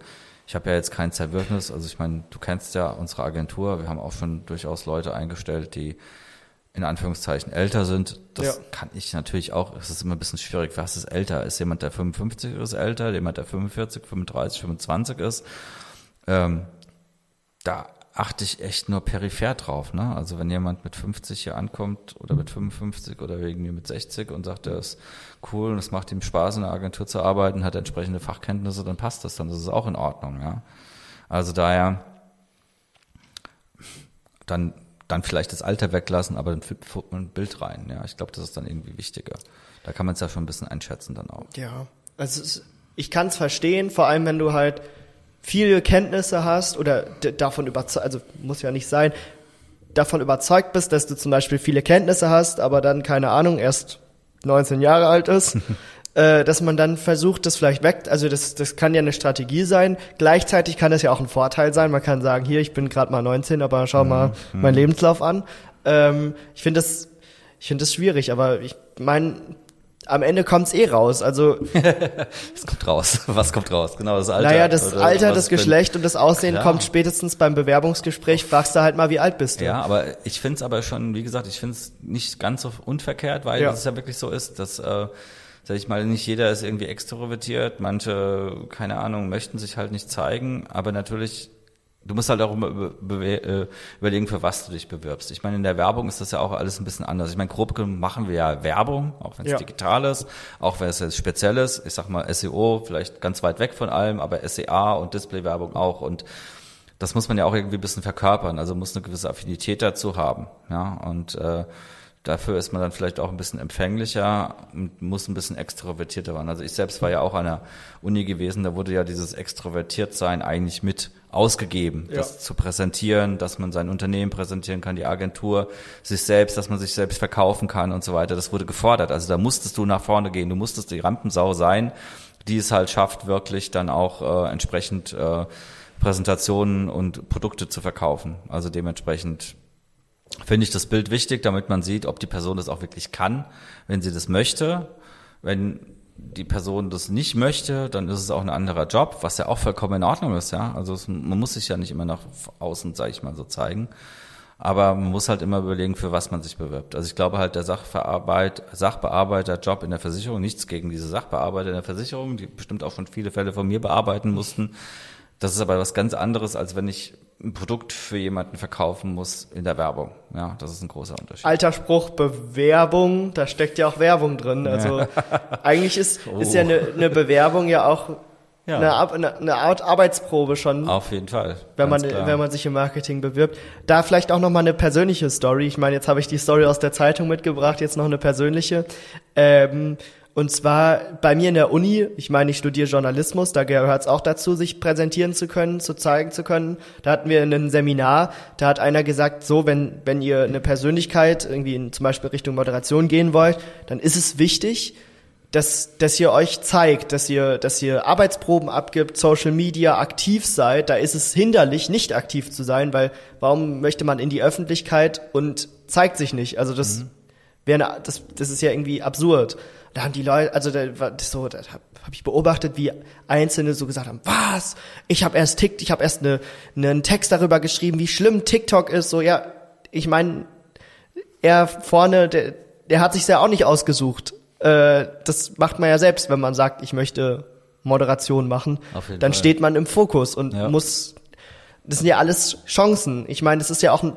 ich habe ja jetzt kein Zerwürfnis. Also ich meine, du kennst ja unsere Agentur. Wir haben auch schon durchaus Leute eingestellt, die in Anführungszeichen älter sind. Das ja. kann ich natürlich auch. Es ist immer ein bisschen schwierig. Was ist älter? Ist jemand, der 55 ist, älter? Jemand, der 45, 35, 25 ist? Ähm, da achte ich echt nur peripher drauf. Ne? Also wenn jemand mit 50 hier ankommt oder mit 55 oder wegen mir mit 60 und sagt, er ist cool und es macht ihm Spaß, in der Agentur zu arbeiten, hat entsprechende Fachkenntnisse, dann passt das, dann ist es auch in Ordnung. Ja? Also daher dann dann vielleicht das Alter weglassen, aber ein Bild rein. Ja, ich glaube, das ist dann irgendwie wichtiger. Da kann man es ja schon ein bisschen einschätzen dann auch. Ja, also es, ich kann es verstehen, vor allem wenn du halt viele Kenntnisse hast oder davon überzeugt, also muss ja nicht sein, davon überzeugt bist, dass du zum Beispiel viele Kenntnisse hast, aber dann, keine Ahnung, erst 19 Jahre alt ist, *laughs* äh, dass man dann versucht, das vielleicht weg, also das, das kann ja eine Strategie sein. Gleichzeitig kann das ja auch ein Vorteil sein. Man kann sagen, hier, ich bin gerade mal 19, aber schau mal mhm. meinen Lebenslauf an. Ähm, ich finde das, ich finde das schwierig, aber ich meine, am Ende kommt's eh raus. Also *laughs* es kommt raus. Was kommt raus? Genau das Alter. Naja, das Alter, das Geschlecht und das Aussehen Klar. kommt spätestens beim Bewerbungsgespräch. Fragst du halt mal, wie alt bist du? Ja, aber ich find's aber schon, wie gesagt, ich find's nicht ganz so unverkehrt, weil ja. es ja wirklich so ist, dass äh, sag ich mal, nicht jeder ist irgendwie extrovertiert. Manche, keine Ahnung, möchten sich halt nicht zeigen, aber natürlich Du musst halt auch immer äh, überlegen, für was du dich bewirbst. Ich meine, in der Werbung ist das ja auch alles ein bisschen anders. Ich meine, grob machen wir ja Werbung, auch wenn es ja. digital ist, auch wenn es jetzt speziell ist. Ich sag mal SEO, vielleicht ganz weit weg von allem, aber SEA und Displaywerbung auch. Und das muss man ja auch irgendwie ein bisschen verkörpern. Also muss eine gewisse Affinität dazu haben. Ja, und äh, Dafür ist man dann vielleicht auch ein bisschen empfänglicher und muss ein bisschen extrovertierter werden. Also ich selbst war ja auch an der Uni gewesen, da wurde ja dieses Extrovertiertsein eigentlich mit ausgegeben, ja. das zu präsentieren, dass man sein Unternehmen präsentieren kann, die Agentur, sich selbst, dass man sich selbst verkaufen kann und so weiter. Das wurde gefordert. Also da musstest du nach vorne gehen, du musstest die Rampensau sein, die es halt schafft, wirklich dann auch äh, entsprechend äh, Präsentationen und Produkte zu verkaufen. Also dementsprechend finde ich das Bild wichtig, damit man sieht, ob die Person das auch wirklich kann, wenn sie das möchte. Wenn die Person das nicht möchte, dann ist es auch ein anderer Job, was ja auch vollkommen in Ordnung ist, ja. Also es, man muss sich ja nicht immer nach außen, sage ich mal, so zeigen. Aber man muss halt immer überlegen, für was man sich bewirbt. Also ich glaube halt, der Sachverarbeit, Sachbearbeiterjob in der Versicherung, nichts gegen diese Sachbearbeiter in der Versicherung, die bestimmt auch schon viele Fälle von mir bearbeiten mussten. Das ist aber was ganz anderes, als wenn ich ein Produkt für jemanden verkaufen muss in der Werbung. Ja, das ist ein großer Unterschied. Alter Spruch, Bewerbung, da steckt ja auch Werbung drin. Also eigentlich ist, oh. ist ja eine, eine Bewerbung ja auch Ja. eine, eine, Art Arbeitsprobe schon, Auf jeden Fall. wenn man, klar. wenn man sich im Marketing bewirbt. Da vielleicht auch noch mal eine persönliche Story. Ich meine, jetzt habe ich die Story aus der Zeitung mitgebracht, jetzt noch eine persönliche. Ähm, und zwar bei mir in der Uni, ich meine, ich studiere Journalismus, da gehört es auch dazu, sich präsentieren zu können, zu zeigen zu können. Da hatten wir ein Seminar, da hat einer gesagt, so, wenn, wenn ihr eine Persönlichkeit irgendwie in zum Beispiel Richtung Moderation gehen wollt, dann ist es wichtig, dass, dass ihr euch zeigt, dass ihr, dass ihr Arbeitsproben abgibt, Social Media aktiv seid, da ist es hinderlich, nicht aktiv zu sein, weil warum möchte man in die Öffentlichkeit und zeigt sich nicht? Also das wäre, eine- das, das ist ja irgendwie absurd. Da haben die Leute, also da war das so, da habe hab ich beobachtet, wie Einzelne so gesagt haben, was? Ich habe erst TikTok, ich habe erst eine, einen Text darüber geschrieben, wie schlimm TikTok ist. So ja, ich meine, er vorne, der, der hat sich ja auch nicht ausgesucht. Äh, das macht man ja selbst, wenn man sagt, ich möchte Moderation machen. Dann Fall. steht man im Fokus und Ja. muss. Das sind ja alles Chancen. Ich meine, das ist ja auch ein,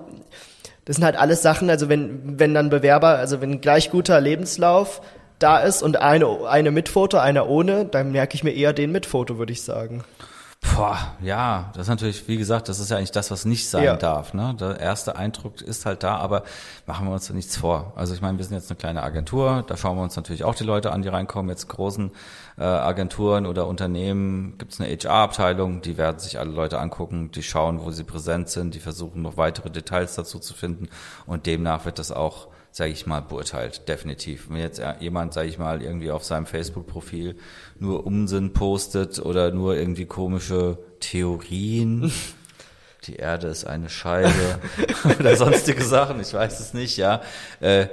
das sind halt alles Sachen, also wenn, wenn dann Bewerber, also wenn gleich guter Lebenslauf da ist und eine, eine mit Foto, einer ohne, dann merke ich mir eher den mit Foto, würde ich sagen. Boah, ja, das ist natürlich, wie gesagt, das ist ja eigentlich das, was nicht sein Ja. darf. Ne? Der erste Eindruck ist halt da, aber machen wir uns da nichts vor. Also ich meine, wir sind jetzt eine kleine Agentur, da schauen wir uns natürlich auch die Leute an, die reinkommen. Jetzt großen äh, Agenturen oder Unternehmen gibt es eine HR-Abteilung, die werden sich alle Leute angucken, die schauen, wo sie präsent sind, die versuchen noch weitere Details dazu zu finden und demnach wird das auch sage ich mal, beurteilt, definitiv. Wenn jetzt jemand, sage ich mal, irgendwie auf seinem Facebook-Profil nur Unsinn postet oder nur irgendwie komische Theorien, *laughs* die Erde ist eine Scheibe *laughs* oder sonstige Sachen, ich weiß es nicht, ja, äh,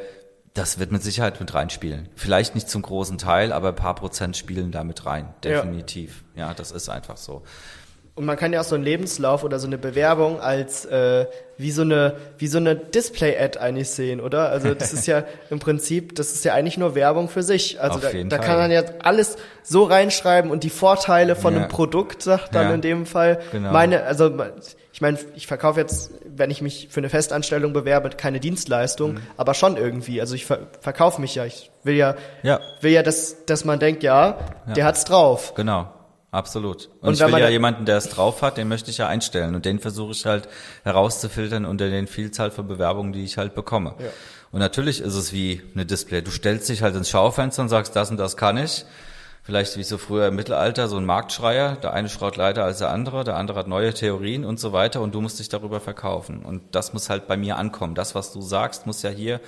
das wird mit Sicherheit mit reinspielen. Vielleicht nicht zum großen Teil, aber ein paar Prozent spielen da mit rein, Ja. definitiv. Ja, das ist einfach so. Und man kann ja auch so einen Lebenslauf oder so eine Bewerbung als äh, wie so eine wie so eine Display-Ad eigentlich sehen, oder? Also das ist ja *laughs* im Prinzip, das ist ja eigentlich nur Werbung für sich. Also Auf da, da kann man ja alles so reinschreiben und die Vorteile von Ja. einem Produkt sagt dann Ja. in dem Fall. Genau. Meine, also ich meine, ich verkaufe jetzt, wenn ich mich für eine Festanstellung bewerbe, keine Dienstleistung, Mhm. aber schon irgendwie. Also ich ver verkaufe mich ja. Ich will ja, Ja. will ja, dass, dass man denkt, ja, der hat's drauf. Genau, absolut. Und, Und ich will ja jemanden, der es drauf hat, den möchte ich ja einstellen. Und den versuche ich halt herauszufiltern unter den Vielzahl von Bewerbungen, die ich halt bekomme. Ja. Und natürlich ist es wie eine Display. Du stellst dich halt ins Schaufenster und sagst, das und das kann ich. Vielleicht wie so früher im Mittelalter, so ein Marktschreier. Der eine schreit leider als der andere, der andere hat neue Theorien und so weiter und du musst dich darüber verkaufen. Und das muss halt bei mir ankommen. Das, was du sagst, muss ja hier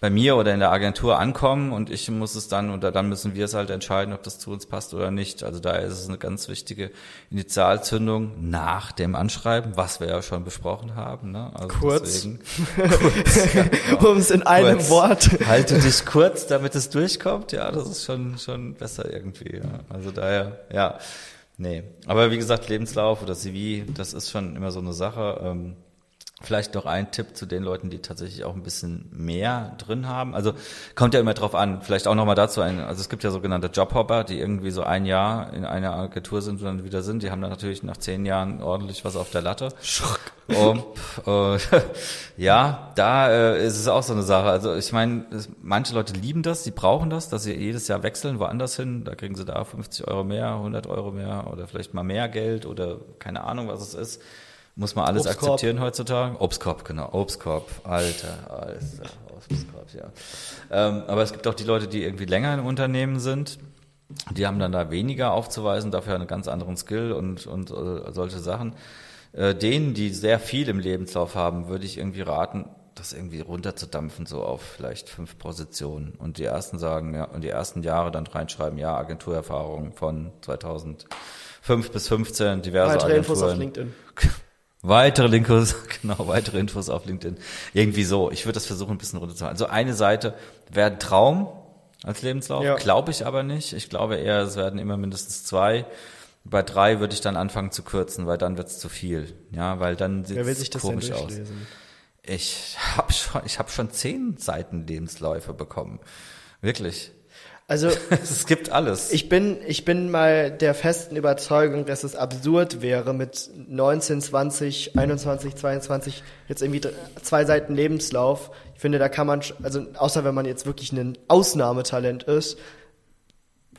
bei mir oder in der Agentur ankommen und ich muss es dann oder dann müssen wir es halt entscheiden, ob das zu uns passt oder nicht. Also daher ist es eine ganz wichtige Initialzündung nach dem Anschreiben, was wir ja schon besprochen haben. Ne? Also Kurz. Deswegen, *laughs* kurz ja, Um es in einem Kurz. Wort. Halte dich kurz, damit es durchkommt. Ja, das ist schon, schon besser irgendwie. Ja. Also daher, ja. Nee. Aber wie gesagt, Lebenslauf oder CV, das ist schon immer so eine Sache. Ähm, Vielleicht noch ein Tipp zu den Leuten, die tatsächlich auch ein bisschen mehr drin haben. Also kommt ja immer drauf an. Vielleicht auch nochmal dazu ein. Also es gibt ja sogenannte Jobhopper, die irgendwie so ein Jahr in einer Agentur sind und dann wieder sind. Die haben dann natürlich nach zehn Jahren ordentlich was auf der Latte. Und, äh, *laughs* ja, da äh, ist es auch so eine Sache. Also ich meine, manche Leute lieben das, die brauchen das, dass sie jedes Jahr wechseln, woanders hin. Da kriegen sie da 50 Euro mehr, 100 Euro mehr oder vielleicht mal mehr Geld oder keine Ahnung, was es ist. Muss man alles Obstkorb. akzeptieren heutzutage. Obstkorb, genau. Obstkorb, alter, alter, Obstkorb, ja. Ähm, aber es gibt auch die Leute, die irgendwie länger im Unternehmen sind. Die haben dann da weniger aufzuweisen, dafür einen ganz anderen Skill und, und äh, solche Sachen. Äh, denen, die sehr viel im Lebenslauf haben, würde ich irgendwie raten, das irgendwie runterzudampfen, so auf vielleicht fünf Positionen. Und die ersten sagen, ja, und die ersten Jahre dann reinschreiben, ja, Agenturerfahrung von 2005 bis 15, diverse Weitere Agenturen. Infos auf LinkedIn. *laughs* Weitere Links, *laughs* genau, weitere Infos auf LinkedIn. Irgendwie so. Ich würde das versuchen, ein bisschen runterzuhalten. Also eine Seite wäre Traum als Lebenslauf, Ja. glaube ich aber nicht. Ich glaube eher, es werden immer mindestens zwei. Bei drei würde ich dann anfangen zu kürzen, weil dann wird es zu viel. Ja, weil dann sieht denn komisch aus. Ich habe schon, ich habe schon zehn Seiten Lebensläufe bekommen. Wirklich. Also *laughs* es gibt alles. ich bin, ich bin mal der festen Überzeugung, dass es absurd wäre, mit 19, 20, 21, 22 jetzt irgendwie zwei Seiten Lebenslauf. Ich finde, da kann man, also außer wenn man jetzt wirklich ein Ausnahmetalent ist,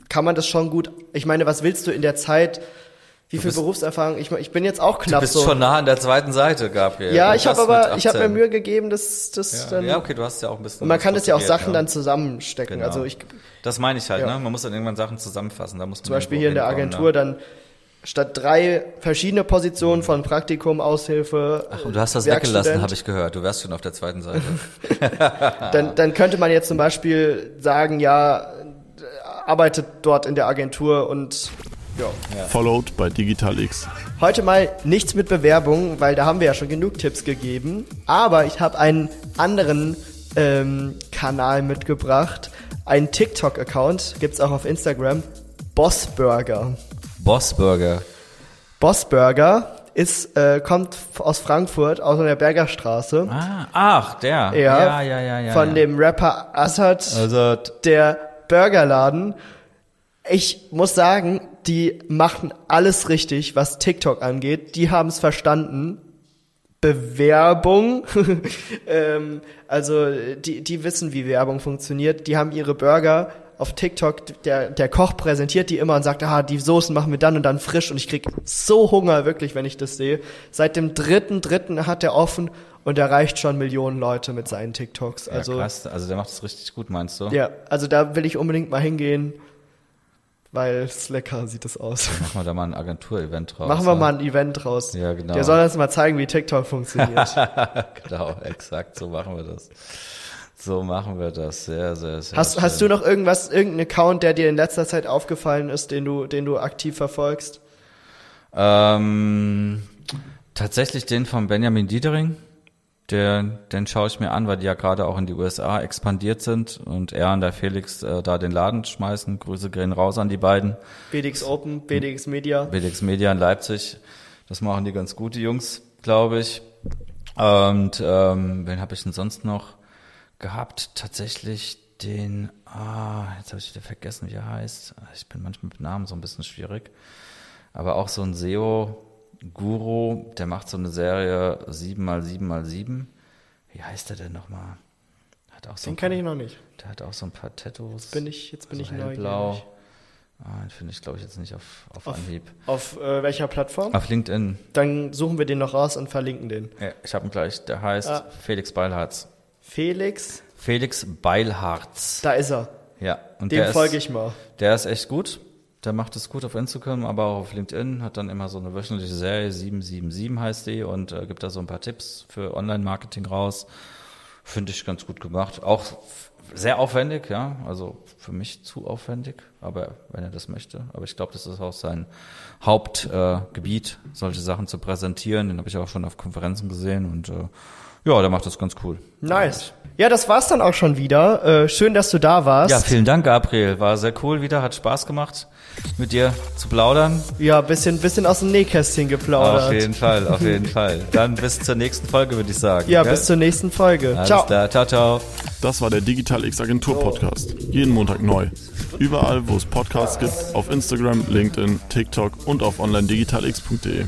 kann man das schon gut. Ich meine, was willst du in der Zeit? Wie viel bist- Berufserfahrung? Ich, ich bin jetzt auch Du knapp bist so. schon nah an der zweiten Seite, Gabriel. ja, ich habe aber ich habe mir 18. Mühe gegeben, dass das Ja, dann ja, okay, du hast ja auch ein bisschen. und man kann das ja auch Sachen dann zusammenstecken. Genau. Also ich Das meine ich halt, Ja. ne? Man muss dann irgendwann Sachen zusammenfassen. Da muss man zum Beispiel hier in der Agentur Ne? dann statt drei verschiedene Positionen von Praktikum, Aushilfe, Ach, und du hast das weggelassen, habe ich gehört. Du wärst schon auf der zweiten Seite. *laughs* dann, dann könnte man jetzt zum Beispiel sagen, ja, arbeitet dort in der Agentur und ja. Followed bei Digital X. Heute mal nichts mit Bewerbung, weil da haben wir ja schon genug Tipps gegeben. Aber ich habe einen anderen ähm, Kanal mitgebracht. Einen TikTok-Account, gibt's auch auf Instagram. Bossburger. Bossburger. Bossburger ist, äh, kommt aus Frankfurt, aus der Bergerstraße. Ah, ach, der. Ja, ja, ja, ja. ja von ja. dem Rapper Assad, Also, der Burgerladen. Ich muss sagen, die machen alles richtig, was TikTok angeht. Die haben es verstanden. Bewerbung. *laughs* ähm, also die, die wissen, wie Werbung funktioniert. Die haben ihre Burger auf TikTok, der, der Koch präsentiert die immer und sagt, ah, die Soßen machen wir dann und dann frisch und ich krieg so Hunger, wirklich, wenn ich das sehe. Seit dem dritten, dritten hat er offen und erreicht schon Millionen Leute mit seinen TikToks. ja, Also krass. Also, der macht es richtig gut, meinst du? ja, also da will ich unbedingt mal hingehen, weil es lecker sieht es aus. Machen wir da mal ein Agentur-Event draus. Machen wir ne? mal ein Event draus. Ja, genau. Der soll uns mal zeigen, wie TikTok funktioniert. *laughs* genau, exakt. So machen wir das. So machen wir das. Sehr, sehr, sehr. hast, schön. hast du noch irgendwas, irgendeinen Account, der dir in letzter Zeit aufgefallen ist, den du, den du aktiv verfolgst? Ähm, tatsächlich den von Benjamin Diedering. Der, den schaue ich mir an, weil die ja gerade auch in die USA expandiert sind und er und der Felix äh, da den Laden schmeißen. Grüße gehen raus an die beiden. BDX Open, BDX Media. BDX Media in Leipzig. Das machen die ganz gut, die Jungs, glaube ich. Und ähm, wen habe ich denn sonst noch gehabt? Tatsächlich den, ah, jetzt habe ich wieder vergessen, wie er heißt. Ich bin manchmal mit Namen so ein bisschen schwierig. Aber auch so ein SEO-Guru, der macht so eine Serie 7x7x7. Wie heißt der denn nochmal? Hat auch so Den kenne ich noch nicht. Der hat auch so ein paar Tattoos. Bin ich, jetzt bin so ich hellblau. neugierig. Ah, den finde ich, glaube ich, jetzt nicht auf, auf, Auf- Anhieb. Auf äh, welcher Plattform? Auf LinkedIn. Dann suchen wir den noch raus und verlinken den. Ja, ich habe ihn gleich. Der heißt Ah. Felix Beilharz. Felix, Felix Beilharz. da ist er. Ja. Und Dem folge ist, ich mal. Der ist echt gut. Der macht es gut auf Instagram, aber auch auf LinkedIn. Hat dann immer so eine wöchentliche Serie, 777 heißt die, und äh, gibt da so ein paar Tipps für Online-Marketing raus. Finde ich ganz gut gemacht. Auch sehr aufwendig, ja. Also für mich zu aufwendig, aber wenn er das möchte. Aber ich glaube, das ist auch sein Hauptgebiet, äh, solche Sachen zu präsentieren. Den habe ich auch schon auf Konferenzen gesehen und äh, ja, der macht das ganz cool. Nice. Ja, das war's dann auch schon wieder. Äh, schön, dass du da warst. Ja, vielen Dank, Gabriel. War sehr cool wieder, hat Spaß gemacht, mit dir zu plaudern. Ja, bisschen, bisschen aus dem Nähkästchen geplaudert. Auf jeden Fall, auf jeden *laughs* Fall. Dann bis zur nächsten Folge, würde ich sagen. Ja, gell? bis zur nächsten Folge. Alles Ciao. Klar. Ciao, ciao. Das war der Digital X Agentur Podcast. Jeden Montag neu. Überall, wo es Podcasts gibt, auf Instagram, LinkedIn, TikTok und auf onlinedigitalx.de.